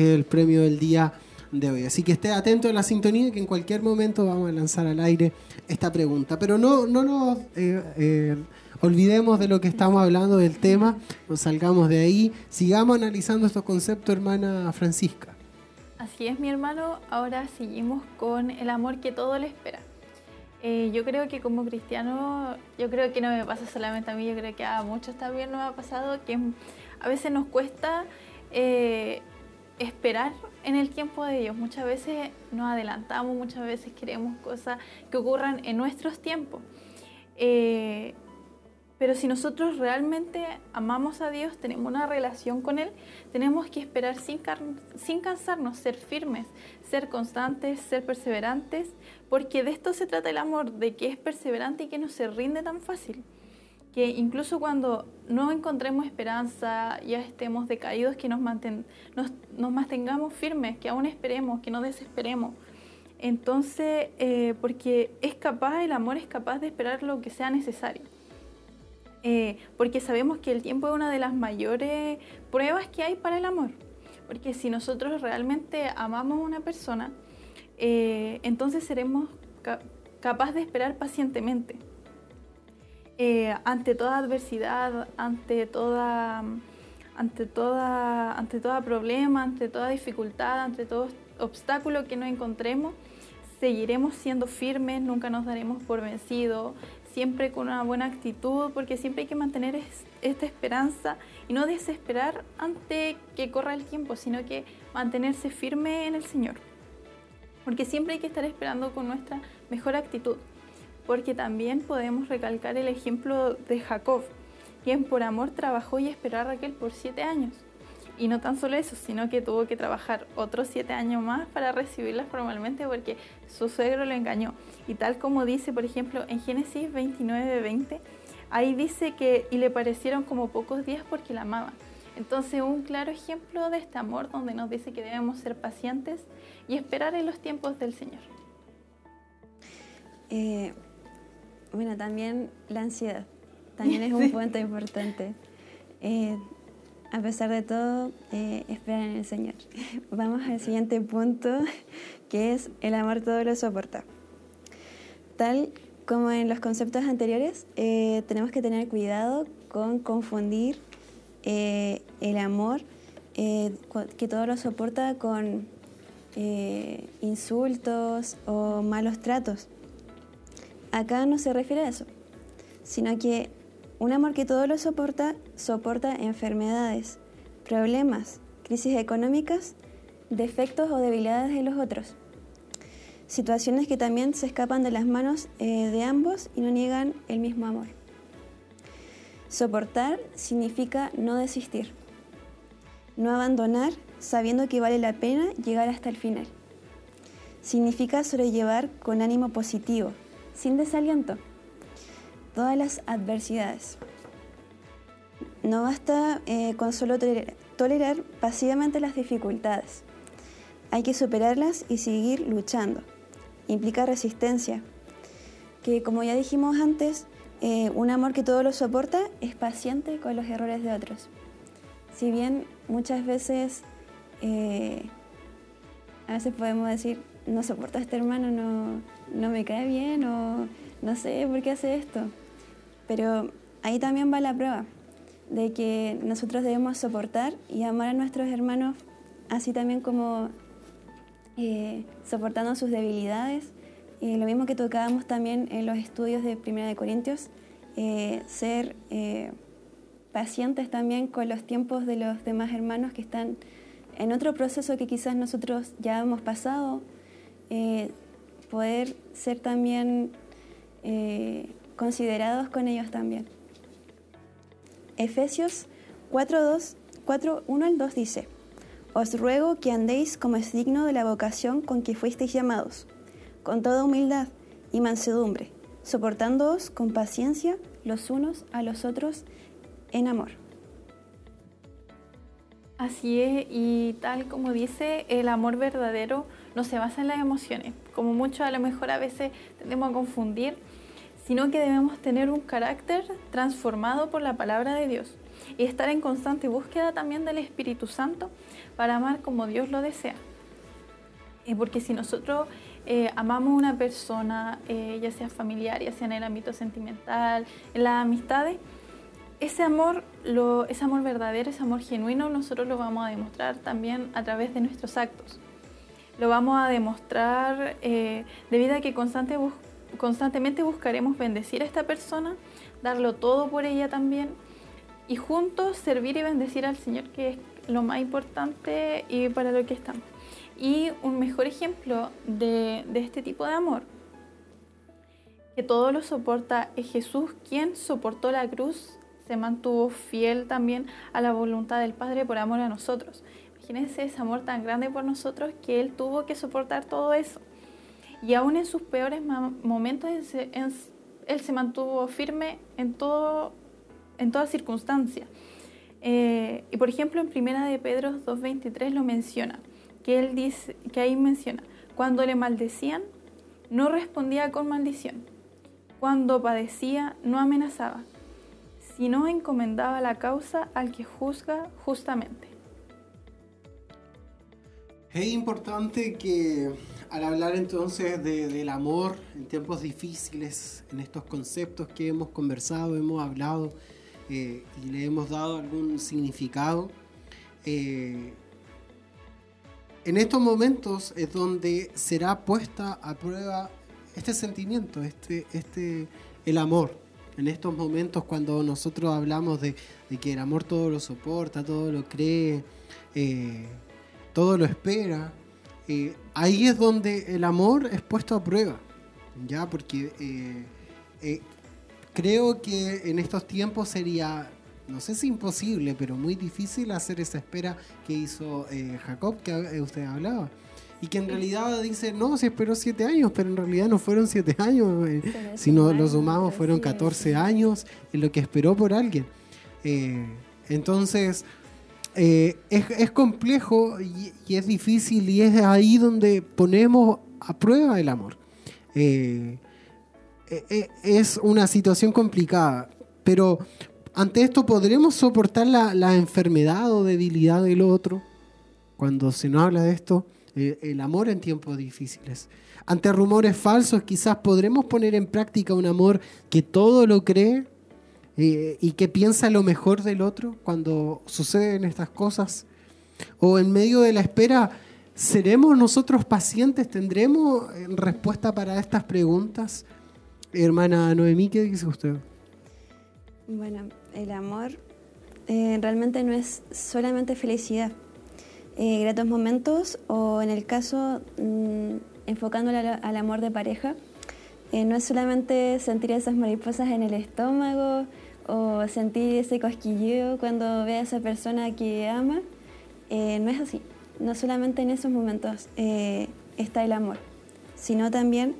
el premio del día de hoy. Así que esté atento a la sintonía que en cualquier momento vamos a lanzar al aire esta pregunta. Pero no, no nos eh, eh, olvidemos de lo que estamos hablando del tema, nos salgamos de ahí, sigamos analizando estos conceptos, hermana Francisca. Así es, mi hermano. Ahora seguimos con el amor que todo le espera. Eh, yo creo que como cristiano, yo creo que no me pasa solamente a mí, yo creo que a muchos también nos ha pasado que a veces nos cuesta esperar en el tiempo de Dios. Muchas veces nos adelantamos, muchas veces queremos cosas que ocurran en nuestros tiempos. Eh, pero si nosotros realmente amamos a Dios, tenemos una relación con Él, tenemos que esperar sin, sin cansarnos, ser firmes, ser constantes, ser perseverantes, porque de esto se trata el amor, de que es perseverante y que no se rinde tan fácil que incluso cuando no encontremos esperanza, ya estemos decaídos, que nos, nos, mantengamos firmes, que aún esperemos, que no desesperemos. Entonces, eh, porque es capaz, el amor es capaz de esperar lo que sea necesario. Eh, porque sabemos que el tiempo es una de las mayores pruebas que hay para el amor. Porque si nosotros realmente amamos a una persona, eh, entonces seremos capaces de esperar pacientemente. Eh, ante toda adversidad, ante toda, ante, toda, ante toda problema, ante toda dificultad, ante todo obstáculo que nos encontremos, seguiremos siendo firmes, nunca nos daremos por vencidos, siempre con una buena actitud, porque siempre hay que mantener esta esperanza y no desesperar ante que corra el tiempo, sino que mantenerse firme en el Señor. Porque siempre hay que estar esperando con nuestra mejor actitud porque también podemos recalcar el ejemplo de Jacob, quien por amor trabajó y esperó a Raquel por siete años. Y no tan solo eso, sino que tuvo que trabajar otros siete años más para recibirla formalmente porque su suegro lo engañó. Y tal como dice, por ejemplo, en Génesis 29, 20, ahí dice que y le parecieron como pocos días porque la amaba. Entonces, un claro ejemplo de este amor donde nos dice que debemos ser pacientes y esperar en los tiempos del Señor. Eh, bueno, también la ansiedad, también es un punto importante. Eh, a pesar de todo, eh, esperar en el Señor. Vamos al siguiente punto, que es el amor todo lo soporta. Tal como en los conceptos anteriores, eh, tenemos que tener cuidado con confundir el amor que todo lo soporta con insultos o malos tratos acá no se refiere a eso, sino que un amor que todo lo soporta, soporta enfermedades, problemas, crisis económicas, defectos o debilidades de los otros. Situaciones que también se escapan de las manos eh, de ambos y no niegan el mismo amor. Soportar significa no desistir, no abandonar sabiendo que vale la pena llegar hasta el final. Significa sobrellevar con ánimo positivo, sin desaliento todas las adversidades. No basta eh, con solo tolerar, pasivamente las dificultades. Hay que superarlas y seguir luchando. Implica resistencia. que como ya dijimos antes, eh, un amor que todo lo soporta es paciente con los errores de otros. Si bien muchas veces, eh, a veces podemos decir, no soporto a este hermano, no, no me cae bien o no sé por qué hace esto. Pero ahí también va la prueba de que nosotros debemos soportar y amar a nuestros hermanos así también como eh, soportando sus debilidades. Y lo mismo que tocábamos también en los estudios de Primera de Corintios, eh, ser eh, pacientes también con los tiempos de los demás hermanos que están en otro proceso que quizás nosotros ya hemos pasado, poder ser también considerados con ellos también. Efesios 4, 4, 1 al 2 dice, Os ruego que andéis como es digno de la vocación con que fuisteis llamados, con toda humildad y mansedumbre, soportándoos con paciencia los unos a los otros en amor. Así es, y tal como dice, el amor verdadero no se basa en las emociones, como mucho a lo mejor a veces tendemos a confundir sino que debemos tener un carácter transformado por la palabra de Dios y estar en constante búsqueda también del Espíritu Santo para amar como Dios lo desea. Y porque si nosotros eh, amamos a una persona, eh, ya sea familiar, ya sea en el ámbito sentimental, en las amistades, ese amor, ese amor verdadero, ese amor genuino, nosotros lo vamos a demostrar también a través de nuestros actos. Lo vamos a demostrar eh, debido a que constantemente buscaremos bendecir a esta persona, darlo todo por ella también y juntos servir y bendecir al Señor, que es lo más importante y para lo que estamos. Y un mejor ejemplo de, este tipo de amor, que todo lo soporta, es Jesús, quien soportó la cruz, se mantuvo fiel también a la voluntad del Padre por amor a nosotros. Imagínense ese amor tan grande por nosotros que Él tuvo que soportar todo eso. Y aún en sus peores momentos, él se mantuvo firme en, todo, en toda circunstancia. Eh, y por ejemplo, en Primera de Pedro 2.23 lo menciona, que él dice, que ahí menciona, cuando le maldecían, no respondía con maldición. Cuando padecía, no amenazaba, sino encomendaba la causa al que juzga justamente. Es importante que al hablar entonces del amor en tiempos difíciles, en estos conceptos que hemos conversado, hemos hablado eh, y le hemos dado algún significado, eh, en estos momentos es donde será puesta a prueba este sentimiento, este, este, el amor. En estos momentos cuando nosotros hablamos de, que el amor todo lo soporta, todo lo cree, eh, todo lo espera, eh, ahí es donde el amor es puesto a prueba, ¿ya? Porque eh, eh, creo que en estos tiempos sería, no sé si imposible, pero muy difícil hacer esa espera que hizo Jacob, que usted hablaba. Y que en realidad dice, no, se esperó siete años, pero en realidad no fueron siete años. si no lo sumamos, fueron 14 años en lo que esperó por alguien. entonces, eh, es, complejo y, es difícil y es ahí donde ponemos a prueba el amor. Eh, eh, es una situación complicada, pero ante esto podremos soportar la, enfermedad o debilidad del otro. Cuando se nos habla de esto, el amor en tiempos difíciles. Ante rumores falsos, quizás podremos poner en práctica un amor que todo lo cree y que piensa lo mejor del otro cuando suceden estas cosas? ¿O en medio de la espera, seremos nosotros pacientes? ¿Tendremos eh, respuesta para estas preguntas? Hermana Noemí, ¿qué dice usted? Bueno, el amor eh, realmente no es solamente felicidad. Eh, gratos momentos o en el caso mm, enfocándolo al, amor de pareja, no es solamente sentir esas mariposas en el estómago, o sentir ese cosquilleo cuando ve a esa persona que ama, eh, no es así. No solamente en esos momentos eh, está el amor, sino también,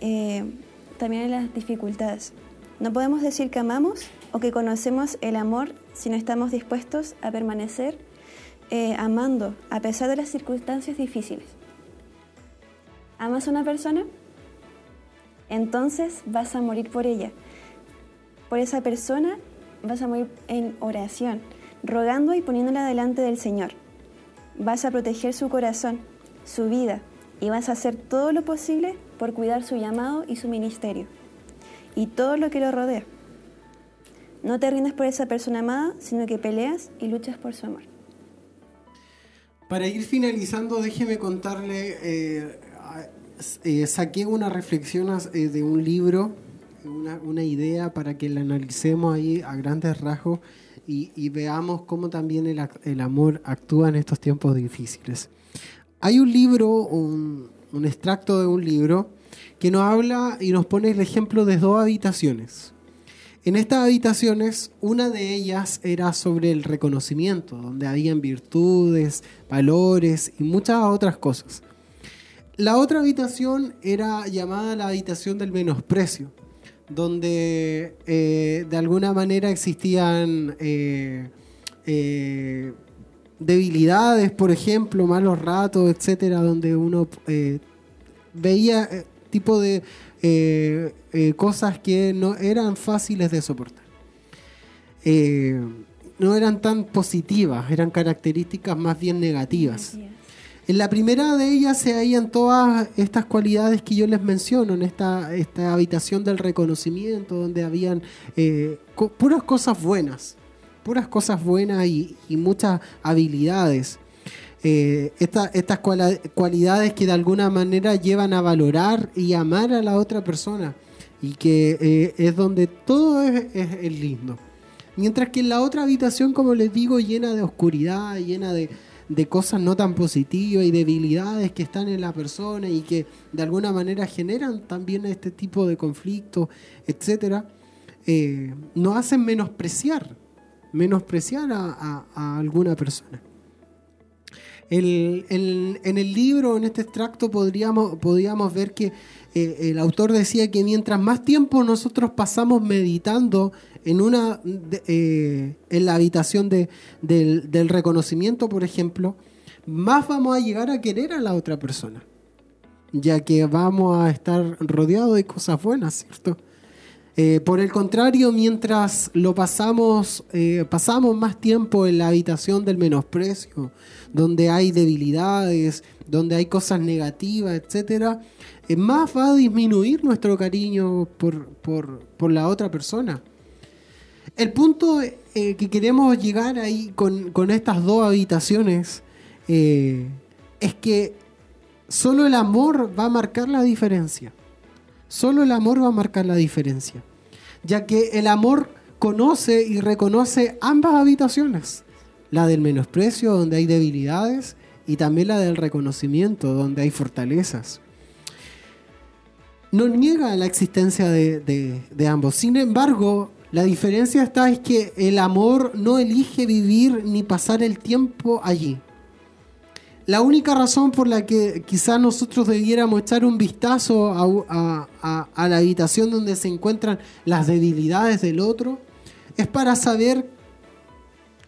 eh, también en las dificultades. No podemos decir que amamos o que conocemos el amor si no estamos dispuestos a permanecer amando a pesar de las circunstancias difíciles. ¿Amas a una persona? entonces vas a morir por ella. Por esa persona vas a morir en oración, rogando y poniéndola delante del Señor. Vas a proteger su corazón, su vida, y vas a hacer todo lo posible por cuidar su llamado y su ministerio, y todo lo que lo rodea. No te rindes por esa persona amada, sino que peleas y luchas por su amor. Para ir finalizando, déjeme contarle, eh, eh, saqué una reflexión eh, de un libro, una, idea para que la analicemos ahí a grandes rasgos y, veamos cómo también el, amor actúa en estos tiempos difíciles. Hay un libro, un, un extracto de un libro, que nos habla y nos pone el ejemplo de dos habitaciones. En estas habitaciones, una de ellas era sobre el reconocimiento, donde habían virtudes, valores y muchas otras cosas. La otra habitación era llamada la habitación del menosprecio, donde eh, de alguna manera existían eh, eh, debilidades, por ejemplo, malos ratos, etcétera, donde uno veía tipo de eh, eh, cosas que no eran fáciles de soportar. Eh, no eran tan positivas, eran características más bien negativas. En la primera de ellas se hallan todas estas cualidades que yo les menciono, en esta, esta habitación del reconocimiento, donde habían puras cosas buenas, puras cosas buenas y muchas habilidades. Eh, estas cualidades que de alguna manera llevan a valorar y amar a la otra persona y que eh, es donde todo es, lindo. Mientras que en la otra habitación, como les digo, llena de oscuridad, llena de, cosas no tan positivas y debilidades que están en la persona y que de alguna manera generan también este tipo de conflictos, etcétera, eh, nos hacen menospreciar, menospreciar a alguna persona en el libro, en este extracto, podríamos, podríamos ver que eh, el autor decía que mientras más tiempo nosotros pasamos meditando en, una, eh, la habitación de, del, del reconocimiento, por ejemplo, más vamos a llegar a querer a la otra persona, ya que vamos a estar rodeados de cosas buenas, ¿cierto? Eh, por el contrario, mientras lo pasamos, eh, pasamos más tiempo en la habitación del menosprecio, donde hay debilidades, donde hay cosas negativas, etc., eh, más va a disminuir nuestro cariño por, la otra persona. El punto que queremos llegar ahí con, con estas dos habitaciones es que solo el amor va a marcar la diferencia. Solo el amor va a marcar la diferencia, ya que el amor conoce y reconoce ambas habitaciones, la del menosprecio donde hay debilidades y también la del reconocimiento donde hay fortalezas. No niega la existencia de, ambos, sin embargo, la diferencia está es que el amor no elige vivir ni pasar el tiempo allí. La única razón por la que quizás nosotros debiéramos echar un vistazo a, la habitación donde se encuentran las debilidades del otro es para saber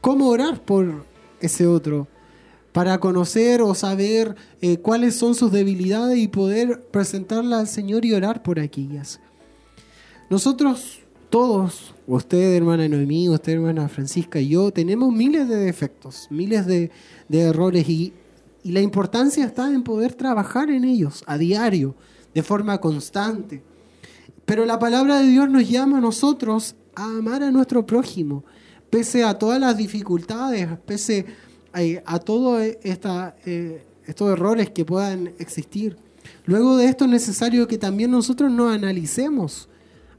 cómo orar por ese otro, para conocer o saber eh, cuáles son sus debilidades y poder presentarlas al Señor y orar por aquellas. Nosotros todos, usted hermana Noemí, usted hermana Francisca y yo, tenemos miles de defectos, miles de, de errores y y la importancia está en poder trabajar en ellos a diario, de forma constante. Pero la palabra de Dios nos llama a nosotros a amar a nuestro prójimo, pese a todas las dificultades, pese eh, a, todos eh, estos errores que puedan existir. Luego de esto es necesario que también nosotros nos analicemos,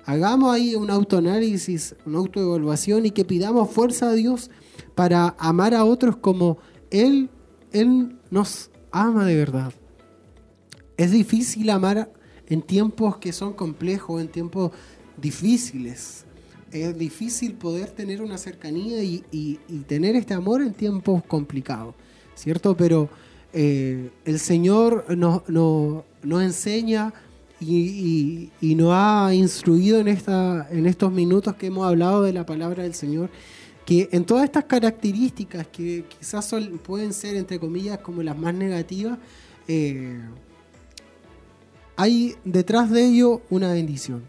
hagamos ahí un autoanálisis, una autoevaluación y que pidamos fuerza a Dios para amar a otros como Él, Él nos ama de verdad. Es difícil amar en tiempos que son complejos, en tiempos difíciles. Es difícil poder tener una cercanía y, tener este amor en tiempos complicados, ¿cierto? Pero eh, el Señor nos, enseña y, nos ha instruido en, esta, en estos minutos que hemos hablado de la palabra del Señor que en todas estas características que quizás pueden ser, entre comillas, como las más negativas, eh, hay detrás de ello una bendición.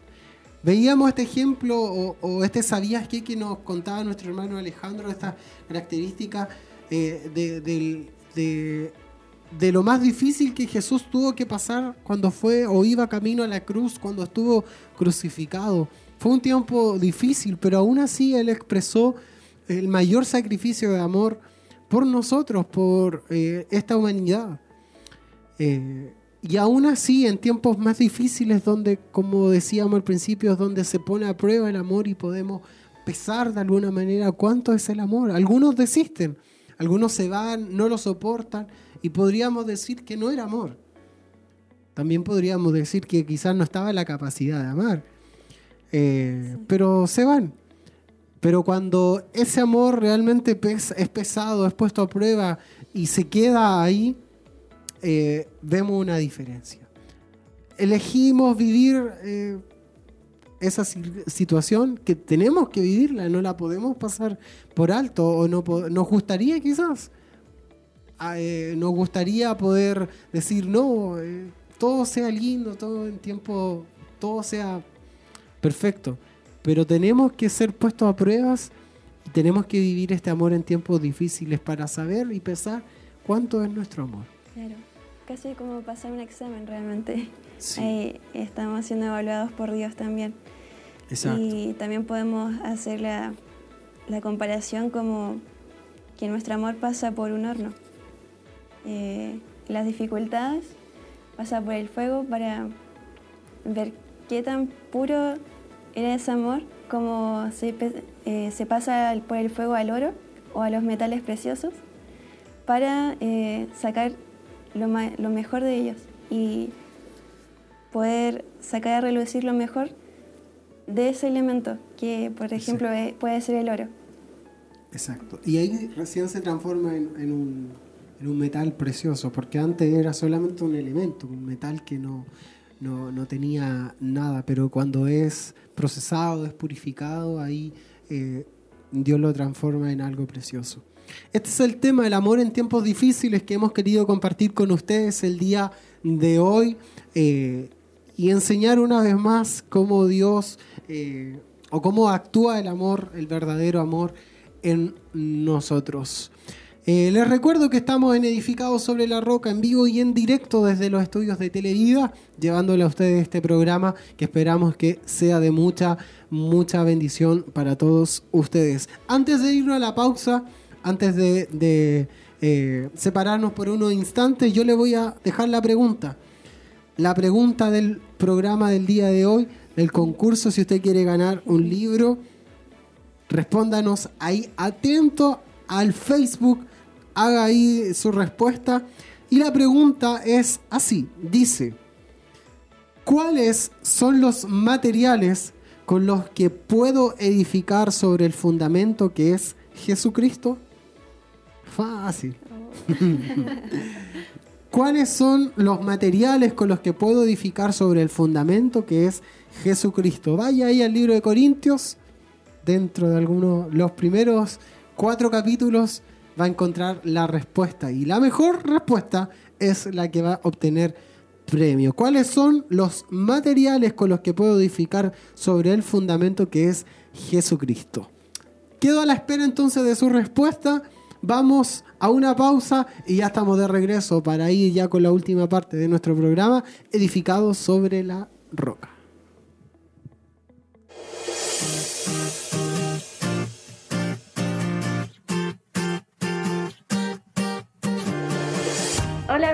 Veíamos este ejemplo o, este sabías qué que nos contaba nuestro hermano Alejandro, esta característica eh, de, de, lo más difícil que Jesús tuvo que pasar cuando fue o iba camino a la cruz, cuando estuvo crucificado. Fue un tiempo difícil, pero aún así Él expresó el mayor sacrificio de amor por nosotros, por eh, esta humanidad. Eh, y aún así, en tiempos más difíciles, donde, como decíamos al principio, es donde se pone a prueba el amor y podemos pesar de alguna manera cuánto es el amor. Algunos desisten, algunos se van, no lo soportan y podríamos decir que no era amor. También podríamos decir que quizás no estaba la capacidad de amar. Eh, pero se van. Pero cuando ese amor realmente es pesado, es puesto a prueba y se queda ahí, eh, vemos una diferencia. Elegimos vivir eh, esa situación que tenemos que vivirla, no la podemos pasar por alto o no nos gustaría quizás, ah, eh, nos gustaría poder decir no, todo sea lindo, todo en tiempo, todo sea perfecto, pero tenemos que ser puestos a pruebas y tenemos que vivir este amor en tiempos difíciles para saber y pensar cuánto es nuestro amor. Claro casi como pasar un examen realmente. Ahí estamos siendo evaluados por Dios también. Exacto. Y también podemos hacer la, comparación como que nuestro amor pasa por un horno. Eh, las dificultades pasa por el fuego para ver qué tan puro era ese amor, como se, eh, se pasa por el fuego al oro o a los metales preciosos, para eh, sacar lo, mejor de ellos y poder sacar a relucir lo mejor de ese elemento, que por ejemplo eh, puede ser el oro. Exacto. Y ahí recién se transforma en, un, en, un, metal precioso, porque antes era solamente un elemento, un metal que no, no, tenía nada, pero cuando es procesado, es purificado, ahí eh, Dios lo transforma en algo precioso. Este es el tema del amor en tiempos difíciles que hemos querido compartir con ustedes el día de hoy eh, y enseñar una vez más cómo Dios eh, o cómo actúa el amor, el verdadero amor en nosotros. Eh, les recuerdo que estamos en Edificados sobre la Roca en vivo y en directo desde los estudios de Televida, llevándole a ustedes este programa que esperamos que sea de mucha, mucha bendición para todos ustedes. Antes de irnos a la pausa, antes de, eh, separarnos por unos instantes, yo le voy a dejar la pregunta. La pregunta del programa del día de hoy, del concurso, si usted quiere ganar un libro, respóndanos ahí atento al Facebook, haga ahí su respuesta. Y la pregunta es así, dice, ¿cuáles son los materiales con los que puedo edificar sobre el fundamento que es Jesucristo? Fácil. ¿Cuáles son los materiales con los que puedo edificar sobre el fundamento que es Jesucristo? Vaya ahí al libro de Corintios, dentro de algunos, los primeros cuatro capítulos va a encontrar la respuesta y la mejor respuesta es la que va a obtener premio. ¿Cuáles son los materiales con los que puedo edificar sobre el fundamento que es Jesucristo? Quedo a la espera entonces de su respuesta. Vamos a una pausa y ya estamos de regreso para ir ya con la última parte de nuestro programa, edificado sobre la roca.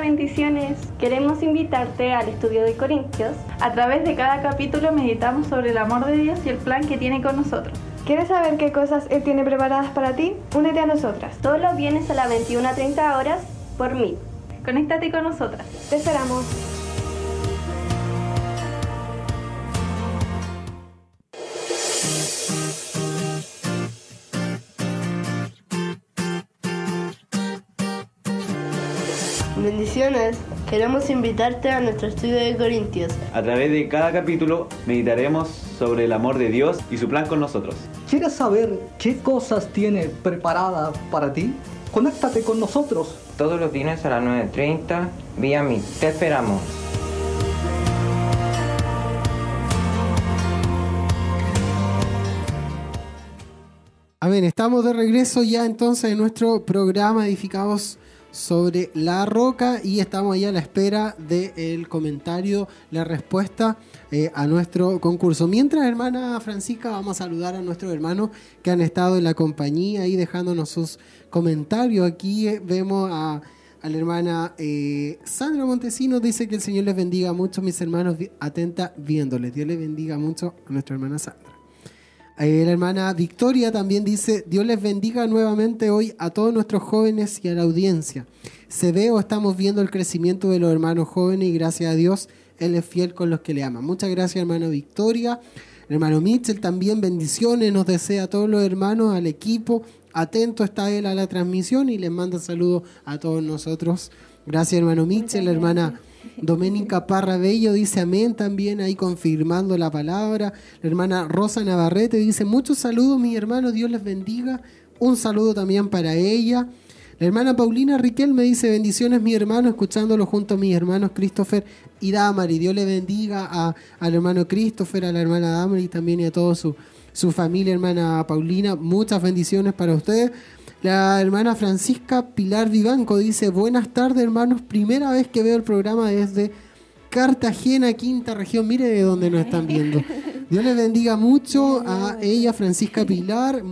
Bendiciones, queremos invitarte al estudio de Corintios. A través de cada capítulo meditamos sobre el amor de Dios y el plan que tiene con nosotros. ¿Quieres saber qué cosas Él tiene preparadas para ti? Únete a nosotras. Todos los viernes a las 21 a 30 horas por mí. Conéctate con nosotras. Te esperamos. queremos invitarte a nuestro estudio de Corintios. A través de cada capítulo meditaremos sobre el amor de Dios y su plan con nosotros. ¿Quieres saber qué cosas tiene preparada para ti? Conéctate con nosotros. Todos los días a las 9.30 vía mí. Te esperamos. Amén, estamos de regreso ya entonces en nuestro programa Edificados sobre la roca y estamos ahí a la espera del comentario, la respuesta eh, a nuestro concurso. Mientras, hermana Francisca, vamos a saludar a nuestros hermanos que han estado en la compañía y dejándonos sus comentarios. Aquí eh, vemos a, la hermana eh, Sandra Montesinos, dice que el Señor les bendiga mucho, mis hermanos, atenta viéndoles. Dios les bendiga mucho a nuestra hermana Sandra. La hermana Victoria también dice, Dios les bendiga nuevamente hoy a todos nuestros jóvenes y a la audiencia. Se ve o estamos viendo el crecimiento de los hermanos jóvenes y gracias a Dios él es fiel con los que le aman. Muchas gracias, hermano Victoria. Hermano Mitchell, también bendiciones. Nos desea a todos los hermanos, al equipo. Atento está él a la transmisión y les manda saludos a todos nosotros. Gracias, hermano Mitchell. hermana Doménica Parra Bello dice amén también, ahí confirmando la palabra. La hermana Rosa Navarrete dice muchos saludos, mi hermano. Dios les bendiga. Un saludo también para ella. La hermana Paulina Riquel me dice bendiciones mi hermano, escuchándolo junto a mis hermanos Christopher y Damari. Dios le bendiga a, al hermano Christopher, a la hermana Damari también y a toda su, su familia, hermana Paulina. Muchas bendiciones para ustedes. La hermana Francisca Pilar Vivanco dice, buenas tardes hermanos, primera vez que veo el programa desde Cartagena, quinta región. Mire de dónde nos están viendo. Dios le bendiga mucho a ella, Francisca Pilar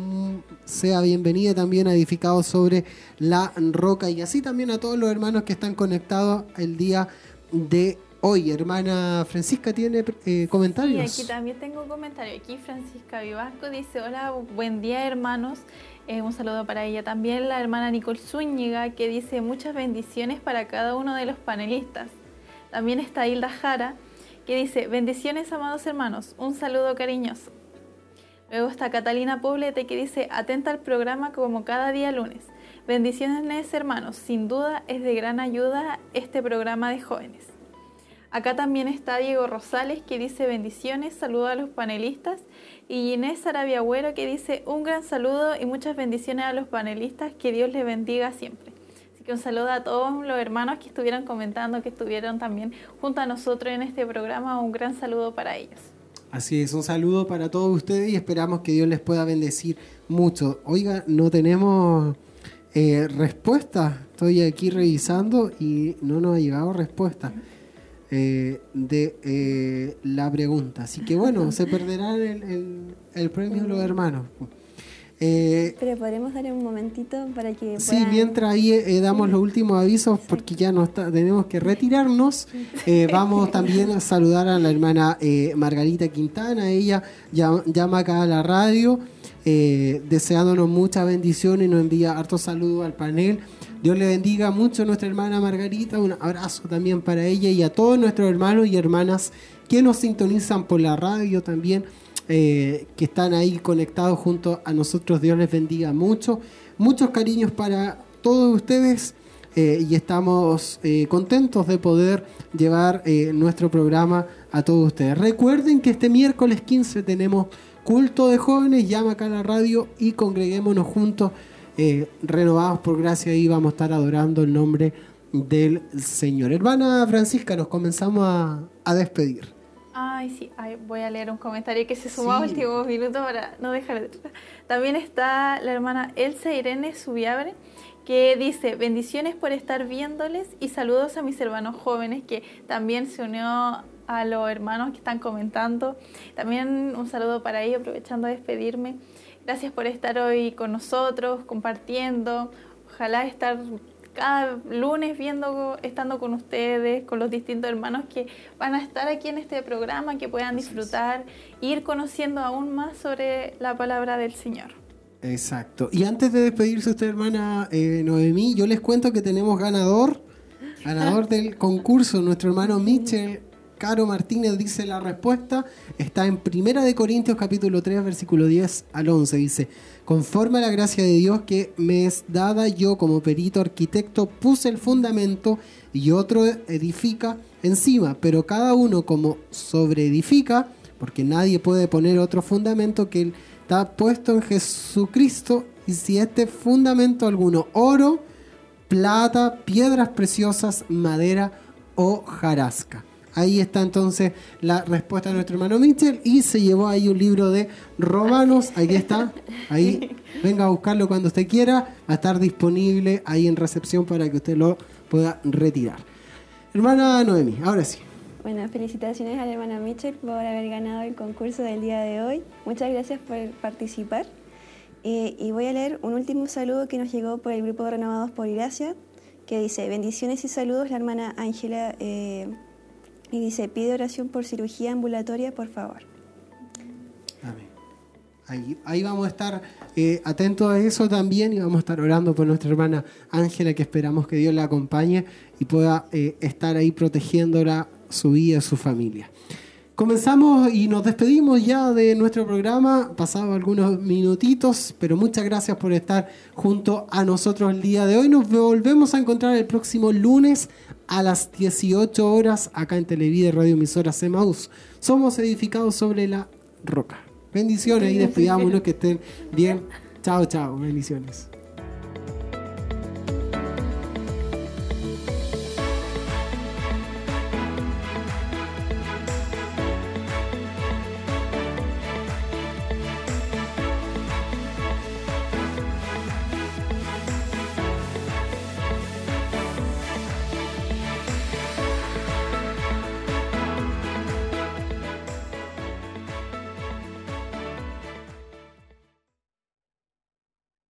sea bienvenida también a Edificados sobre la Roca y así también a todos los hermanos que están conectados el día de hoy. Hermana Francisca, ¿tiene eh, comentarios? Sí, aquí también tengo un comentario. Aquí Francisca Vivasco dice, hola, buen día hermanos. Eh, un saludo para ella también. La hermana Nicole Zúñiga que dice muchas bendiciones para cada uno de los panelistas. También está Hilda Jara que dice, bendiciones amados hermanos, un saludo cariñoso. Luego está Catalina Poblete que dice, atenta al programa como cada día lunes. Bendiciones hermanos, sin duda es de gran ayuda este programa de jóvenes. Acá también está Diego Rosales que dice bendiciones, saludo a los panelistas. Y Inés Arabia Agüero que dice un gran saludo y muchas bendiciones a los panelistas, que Dios les bendiga siempre. Así que un saludo a todos los hermanos que estuvieron comentando, que estuvieron también junto a nosotros en este programa, un gran saludo para ellos. Así es, un saludo para todos ustedes y esperamos que Dios les pueda bendecir mucho. Oiga, no tenemos eh, respuesta. Estoy aquí revisando y no nos ha llegado respuesta eh, de eh, la pregunta. Así que bueno, se perderá el, el premio los hermanos. Eh, Pero podremos dar un momentito para que. Sí, mientras ahí eh, damos los últimos avisos, porque ya no está, tenemos que retirarnos. Eh, vamos también a saludar a la hermana Margarita Quintana. Ella llama, acá a la radio, deseándonos mucha bendición y nos envía harto saludo al panel. Dios le bendiga mucho a nuestra hermana Margarita. Un abrazo también para ella y a todos nuestros hermanos y hermanas que nos sintonizan por la radio también. Eh, que están ahí conectados junto a nosotros. Dios les bendiga mucho. Muchos cariños para todos ustedes eh, y estamos eh, contentos de poder llevar nuestro programa a todos ustedes. Recuerden que este miércoles 15 tenemos culto de jóvenes, llama acá a la radio y congreguémonos juntos, renovados por gracia y vamos a estar adorando el nombre del Señor. Hermana Francisca, nos comenzamos a despedir. Ay, sí, voy a leer un comentario que se sumó a últimos minutos para no dejar de... También está la hermana Elsa Irene Subiabre, que dice, bendiciones por estar viéndoles y saludos a mis hermanos jóvenes, que también se unió a los hermanos que están comentando. También un saludo para ellos, aprovechando de despedirme. Gracias por estar hoy con nosotros, compartiendo. Ojalá estar cada lunes viendo, estando con ustedes, con los distintos hermanos que van a estar aquí en este programa, que puedan disfrutar, ir conociendo aún más sobre la palabra del Señor. Exacto. Y antes de despedirse usted, hermana eh, Noemí, yo les cuento que tenemos ganador, ganador del concurso, nuestro hermano Michel Caro Martínez dice la respuesta, está en Primera de Corintios capítulo 3, versículo 10 al 11, dice, Conforme a la gracia de Dios que me es dada, yo como perito arquitecto puse el fundamento y otro edifica encima, pero cada uno como sobreedifica, porque nadie puede poner otro fundamento que está puesto en Jesucristo, y si este fundamento alguno, oro, plata, piedras preciosas, madera o jarasca. Ahí está entonces la respuesta de nuestro hermano Mitchell y se llevó ahí un libro de Romanos. Aquí está. Ahí venga a buscarlo cuando usted quiera. A estar disponible ahí en recepción para que usted lo pueda retirar. Hermana Noemi, ahora sí. Bueno, felicitaciones a la hermana Mitchell por haber ganado el concurso del día de hoy. Muchas gracias por participar. Eh, y voy a leer un último saludo que nos llegó por el grupo Renovados por Gracia, que dice, bendiciones y saludos la hermana Ángela, eh, y dice, pide oración por cirugía ambulatoria, por favor. Amén. Ahí, ahí vamos a estar eh, atentos a eso también y vamos a estar orando por nuestra hermana Ángela, que esperamos que Dios la acompañe y pueda eh, estar ahí protegiéndola, su vida, su familia. Comenzamos y nos despedimos ya de nuestro programa, pasado algunos minutitos, pero muchas gracias por estar junto a nosotros el día de hoy. Nos volvemos a encontrar el próximo lunes a las 18 horas acá en Televida Radio Emisora Semaús. Somos edificados sobre la roca. Bendiciones y despidámonos que estén bien. Chao, chao. Bendiciones.